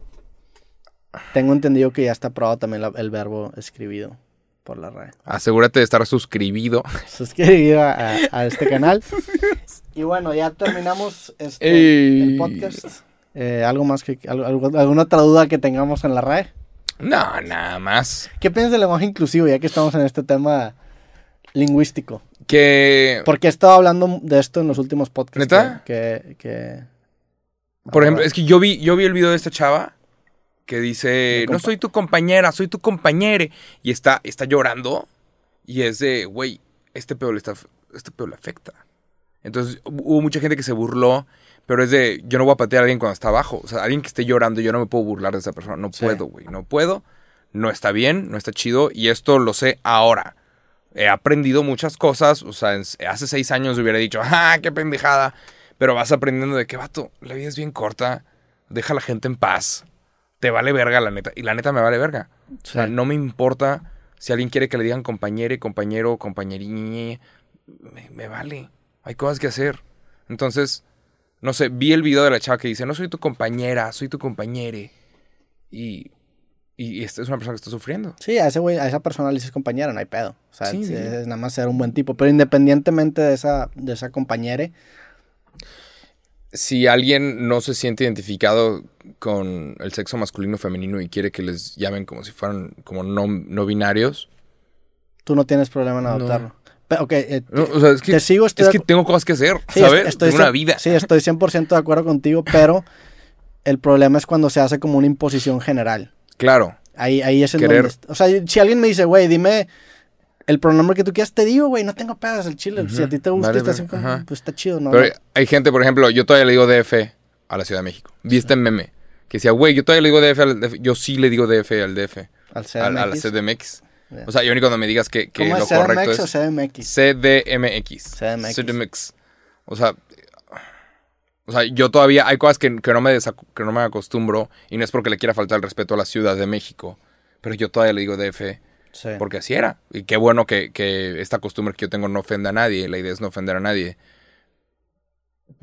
Tengo entendido que ya está aprobado también la- el verbo escribido por la RAE. Asegúrate de estar suscribido. Suscribido a, este canal. Y bueno, ya terminamos este, Ey. el podcast. Eh, ¿Algo más que algo- alguna otra duda que tengamos en la RAE? No, nada más. ¿Qué piensas del lenguaje inclusivo ya que estamos en este tema lingüístico? Que, Porque he estado hablando de esto en los últimos podcasts. ¿Neta? Que, que- por ejemplo, es que yo vi, yo vi el video de esta chava que dice, no soy tu compañera, soy tu compañere. Y está, está llorando. Y es de, güey, este pedo le, está, este pedo le afecta. Entonces hubo mucha gente que se burló, pero es de, yo no voy a patear a alguien cuando está abajo. O sea, alguien que esté llorando, yo no me puedo burlar de esa persona. No Sí. puedo, güey, no puedo. No está bien, no está chido. Y esto lo sé ahora. He aprendido muchas cosas. O sea, en- hace seis años hubiera dicho, ¡ah, qué pendejada! Pero vas aprendiendo de que, vato, la vida es bien corta. Deja a la gente en paz. Te vale verga, la neta. Y la neta me vale verga. O sea, no me importa si alguien quiere que le digan compañere, compañero, compañeriñe. Me, me vale. Hay cosas que hacer. Entonces, no sé, vi el video de la chava que dice, no soy tu compañera, soy tu compañere. Y, y esta es una persona que está sufriendo. Sí, a ese güey, a esa persona le dices compañera, no hay pedo. O sea, Sí, es, sí. es nada más ser un buen tipo. Pero independientemente de esa, de esa compañera, Si alguien no se siente identificado con el sexo masculino o femenino y quiere que les llamen como si fueran como no, no binarios, tú no tienes problema en No. adoptarlo. Pero, ok, eh, no, o sea, es que, te sigo, estoy es que tengo cosas que hacer, Sí, ¿sabes? estoy Tengo una vida. Sí, estoy 100% de acuerdo contigo, pero el problema es cuando se hace como una imposición general. Claro. Ahí, ahí es en Querer. donde... O sea, si alguien me dice, güey, dime el pronombre que tú quieras, te digo, güey, no tengo pedos el chile. Si a ti te gusta, estás como, ajá. pues está chido, ¿no? Pero hay gente, por ejemplo, yo todavía le digo DF a la Ciudad de México. Vi este meme que decía, güey, yo todavía le digo DF al DF. Yo sí le digo DF al DF. Al A, a la CDMX. CDMX. Ya. O sea, y a mí cuando me digas que, que ¿Cómo lo es correcto CDMX o es CDMX? CDMX. CDMX. CDMX. O sea, o sea, yo todavía hay cosas que, que no me que no me acostumbro y no es porque le quiera faltar el respeto a la Ciudad de México, pero yo todavía le digo DF Porque así era. Y qué bueno que, que esta costumbre que yo tengo no ofenda a nadie. La idea es no ofender a nadie.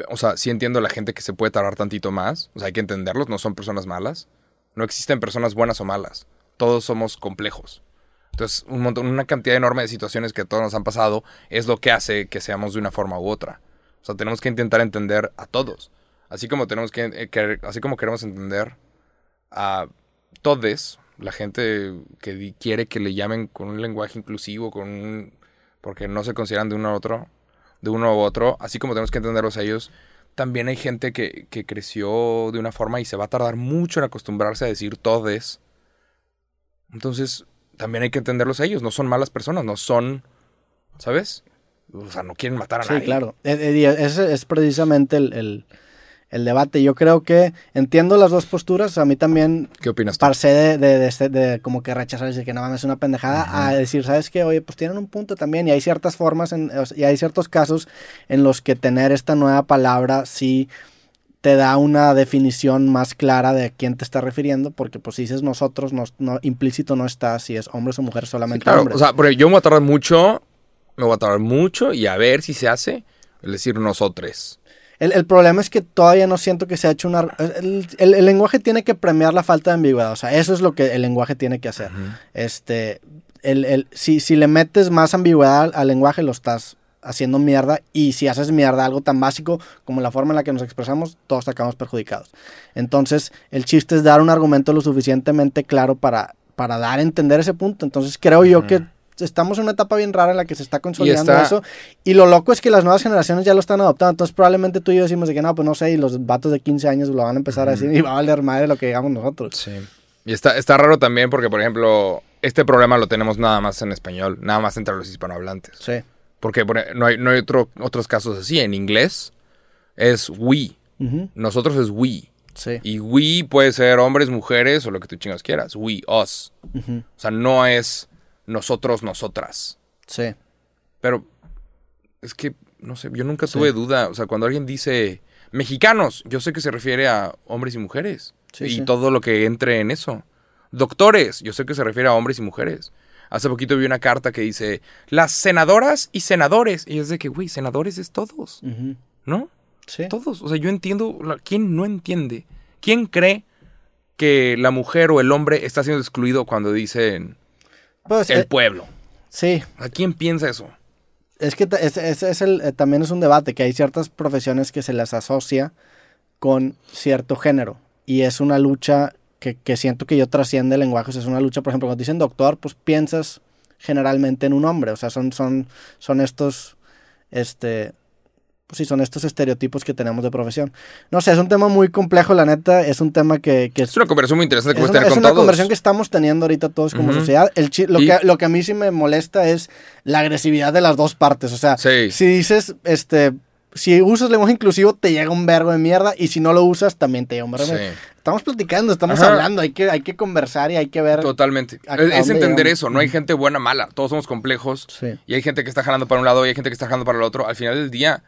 O sea, sí entiendo a la gente que se puede tardar tantito más. O sea, hay que entenderlos. No son personas malas. No existen personas buenas o malas. Todos somos complejos. Entonces, un montón, una cantidad enorme de situaciones que todos nos han pasado es lo que hace que seamos de una forma u otra. O sea, tenemos que intentar entender a todos. Así como tenemos que, eh, que- así como queremos entender a todes, la gente que quiere que le llamen con un lenguaje inclusivo, con un- porque no se consideran de uno a otro, de uno u otro, así como tenemos que entenderlos a ellos, también hay gente que, que creció de una forma y se va a tardar mucho en acostumbrarse a decir todes. Entonces, también hay que entenderlos a ellos, no son malas personas, no son, ¿sabes? O sea, no quieren matar a Sí, nadie. claro. E- e- y Ese es precisamente el, el- el debate. Yo creo que entiendo las dos posturas. A mí también ¿Qué opinas tú? pasé de, de, de, este- de como que rechazar y decir que no mames es una pendejada a decir, ¿sabes qué? Oye, pues tienen un punto también y hay ciertas formas en- y hay ciertos casos en los que tener esta nueva palabra sí te da una definición más clara de a quién te está refiriendo, porque pues si dices nosotros, no, no- implícito no está si es hombres o mujeres, solamente Claro, hombres. o sea, porque yo me voy a tardar mucho, me voy a tardar mucho y a ver si se hace, el decir nosotros. El, el problema es que todavía no siento que se ha hecho una... El, el- el lenguaje tiene que premiar la falta de ambigüedad. O sea, eso es lo que el lenguaje tiene que hacer. Este, el, el- si, si le metes más ambigüedad al, al lenguaje, lo estás haciendo mierda. Y si haces mierda algo tan básico como la forma en la que nos expresamos, todos acabamos perjudicados. Entonces, el chiste es dar un argumento lo suficientemente claro para, para dar a entender ese punto. Entonces, creo yo que estamos en una etapa bien rara en la que se está consolidando está- eso. Y lo loco es que las nuevas generaciones ya lo están adoptando. Entonces, probablemente tú y yo decimos de que no, pues no sé, y los vatos de 15 años lo van a empezar a decir y va a valer madre lo que digamos nosotros. Sí. Y está, está raro también porque, por ejemplo, este problema lo tenemos nada más en español, nada más entre los hispanohablantes. Sí. Porque por e- no hay, no hay otro, otros casos así. En inglés es we, nosotros es we. Sí. Y we puede ser hombres, mujeres o lo que tú chingas quieras. We, us. O sea, no es nosotros, nosotras. Sí. Pero es que, no sé, yo nunca tuve duda. O sea, cuando alguien dice mexicanos, yo sé que se refiere a hombres y mujeres. Sí, y sí. todo lo que entre en eso. Doctores, yo sé que se refiere a hombres y mujeres. Hace poquito vi una carta que dice las senadoras y senadores. Y es de que, güey, senadores es todos, ¿no? Sí. Todos. O sea, yo entiendo. ¿Quién no entiende? ¿Quién cree que la mujer o el hombre está siendo excluido cuando dicen Pues, el eh, pueblo? sí. ¿A quién piensa eso? Es que es, es- es el, eh, también es un debate, que hay ciertas profesiones que se las asocia con cierto género. Y es una lucha que, que siento que yo trasciende el lenguaje. O sea, es una lucha, por ejemplo, cuando dicen doctor, pues piensas generalmente en un hombre. O sea, son, son, son estos, este, pues sí, son estos estereotipos que tenemos de profesión. No sé, es un tema muy complejo, la neta, es un tema que... que Es una conversación muy interesante que es una, tener es con una todos. conversión que estamos teniendo ahorita todos como sociedad. El chi- lo, Y- que, lo que a mí sí me molesta es la agresividad de las dos partes. O sea, Sí. si dices, este, si usas lenguaje inclusivo, te llega un vergo de mierda. Y si no lo usas, también te llega un vergo de Sí. mierda. Estamos platicando, estamos Ajá. hablando, hay que, hay que conversar y hay que ver. Totalmente. ¿A- a Es, entender llegamos? eso. No hay gente buena, mala. Todos somos complejos. Sí. Y hay gente que está jalando para un lado y hay gente que está jalando para el otro. Al final del día,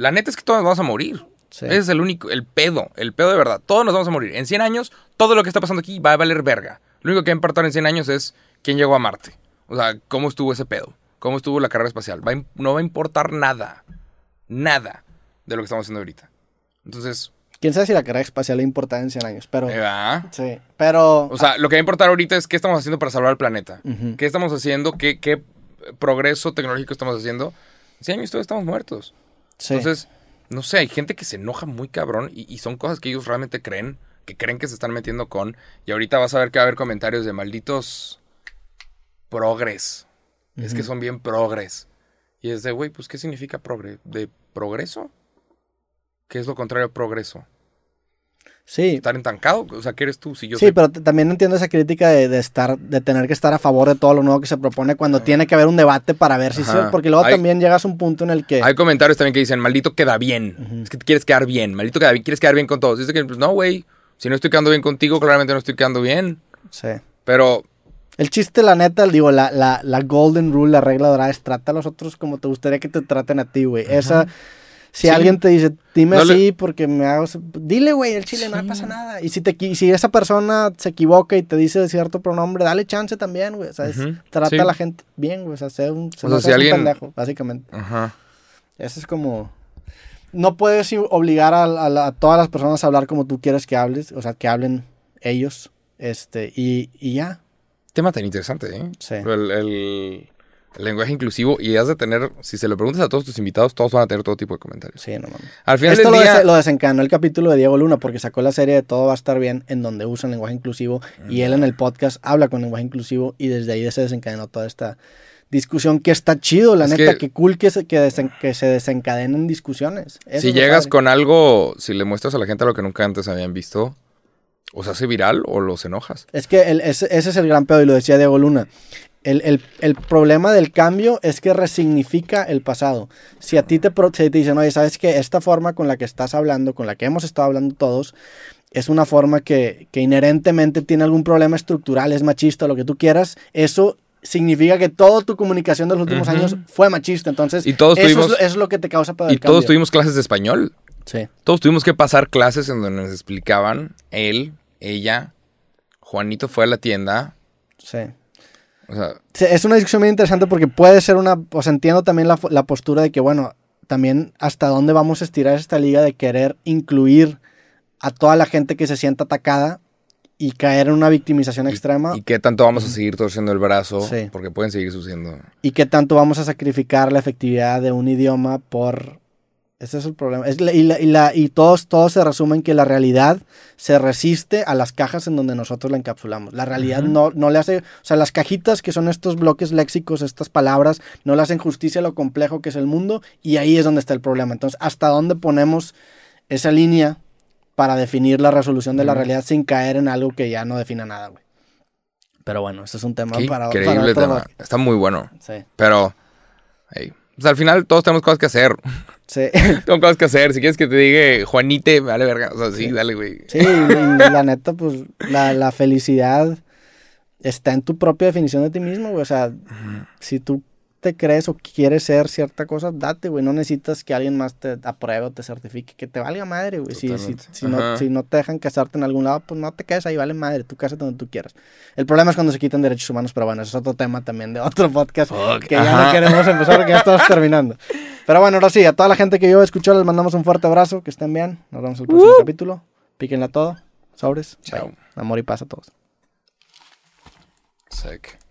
la neta es que todos vamos a morir. Sí. Ese es el único, el pedo, el pedo de verdad. Todos nos vamos a morir. En 100 años, todo lo que está pasando aquí va a valer verga. Lo único que va a importar en 100 años es quién llegó a Marte. O sea, cómo estuvo ese pedo. Cómo estuvo la carrera espacial. Va no va a importar nada. Nada de lo que estamos haciendo ahorita. Entonces, Quién sabe si la carrera espacial le importa en 100 años, pero. ¿verdad? Sí. Pero. O sea, lo que va a importar ahorita es qué estamos haciendo para salvar el planeta. ¿Qué estamos haciendo? ¿Qué, qué progreso tecnológico estamos haciendo? En 100 años todos estamos muertos. Sí. Entonces, no sé, hay gente que se enoja muy cabrón y, y son cosas que ellos realmente creen, que creen que se están metiendo con. Y ahorita vas a ver que va a haber comentarios de malditos progres. Es que son bien progres. Y es de, güey, pues, ¿qué significa progre? ¿De progreso? ¿Qué es lo contrario a progreso? Sí. ¿Estar entancado? O sea, ¿qué eres tú? Si yo sí, soy- pero también entiendo esa crítica de, de estar, de tener que estar a favor de todo lo nuevo que se propone cuando tiene que haber un debate para ver si sí, porque luego Hay- también llegas a un punto en el que Hay comentarios también que dicen, maldito queda bien. Es que te quieres quedar bien. Maldito queda bien. Quieres quedar bien con todos. Dice que, pues, no, güey. Si no estoy quedando bien contigo, claramente no estoy quedando bien. sí. Pero El chiste, la neta, digo, la, la, la golden rule, la regla dorada es trata a los otros como te gustaría que te traten a ti, güey. Esa, si Sí. alguien te dice, dime No le- así porque me hago... Dile, güey, el chile no Sí. pasa nada. Y si, te, si esa persona se equivoca y te dice cierto pronombre, dale chance también, güey. ¿sabes? Ujú. Trata Sí. a la gente bien, güey. O sea, sé un, O no sea, si seas un pendejo, básicamente. Ajá. Eso es como... No puedes obligar a, a la- a todas las personas a hablar como tú quieres que hables, o sea, que hablen ellos, este, y, y ya. Tema tan interesante, ¿eh? Sí. El, el- el lenguaje inclusivo. Y has de tener, si se lo preguntas a todos tus invitados, todos van a tener todo tipo de comentarios. Sí, no mames. Al final Esto del lo, día... des- lo desencadenó el capítulo de Diego Luna porque sacó la serie de Todo va a estar bien en donde usan lenguaje inclusivo y él en el podcast habla con lenguaje inclusivo y desde ahí se desencadenó toda esta discusión que está chido, la Es neta, que- que cool que se, que, desen- que se desencadenen discusiones. Eso si lo llegas padre. con algo, si le muestras a la gente lo que nunca antes habían visto, o se hace viral o los enojas. Es que el- ese, ese es el gran pedo y lo decía Diego Luna. El, el- el problema del cambio es que resignifica el pasado. Si a ti te, si te dicen, oye, sabes que esta forma con la que estás hablando, con la que hemos estado hablando todos, es una forma que, que inherentemente tiene algún problema estructural, es machista, lo que tú quieras, eso significa que toda tu comunicación de los últimos años fue machista. Entonces, Y todos eso, tuvimos- es, lo- eso es lo que te causa pedo Y todos cambio. tuvimos clases de español. Sí, Todos tuvimos que pasar clases en donde nos explicaban él, ella, Juanito fue a la tienda. sí. O sea, Sí, Es una discusión muy interesante porque puede ser una, o sea, entiendo también la, la postura de que, bueno, también hasta dónde vamos a estirar esta liga de querer incluir a toda la gente que se sienta atacada y caer en una victimización extrema ¿y qué tanto vamos a seguir torciendo el brazo? Sí. Porque pueden seguir sucediendo. y qué tanto vamos a sacrificar la efectividad de un idioma por... Ese es el problema. Es la- y la- y, la- y todos, todos se resumen que la realidad se resiste a las cajas en donde nosotros la encapsulamos. La realidad no, no le hace... O sea, las cajitas que son estos bloques léxicos, estas palabras, no le hacen justicia a lo complejo que es el mundo y ahí es donde está el problema. Entonces, ¿hasta dónde ponemos esa línea para definir la resolución de la realidad sin caer en algo que ya no defina nada, güey? Pero bueno, este es un tema Qué para, increíble tema. Está muy bueno. Sí, Pero, hey, pues al final todos tenemos cosas que hacer. sí. Tengo cosas que hacer. Si quieres que te diga Juanite, vale verga. O sea, sí, dale, güey. Sí, y, la neta, pues la, la felicidad está en tu propia definición de ti mismo, güey. O sea, si tú te crees o quieres ser cierta cosa, date, güey. No necesitas que alguien más te apruebe o te certifique. Que te valga madre, güey. Si, si, si, no, Ajá. si no te dejan casarte en algún lado, pues no te quedes ahí, vale madre. Tú cásate donde tú quieras. El problema es cuando se quitan derechos humanos, pero bueno, eso es otro tema también de otro podcast Fuck, que ya no queremos empezar porque ya estamos terminando. Pero bueno, ahora sí, a toda la gente que yo escuchó les mandamos un fuerte abrazo, que estén bien. Nos vemos en el próximo capítulo. Píquenla todo. Sobres. Chao. Bye. Amor y paz a todos. Sick.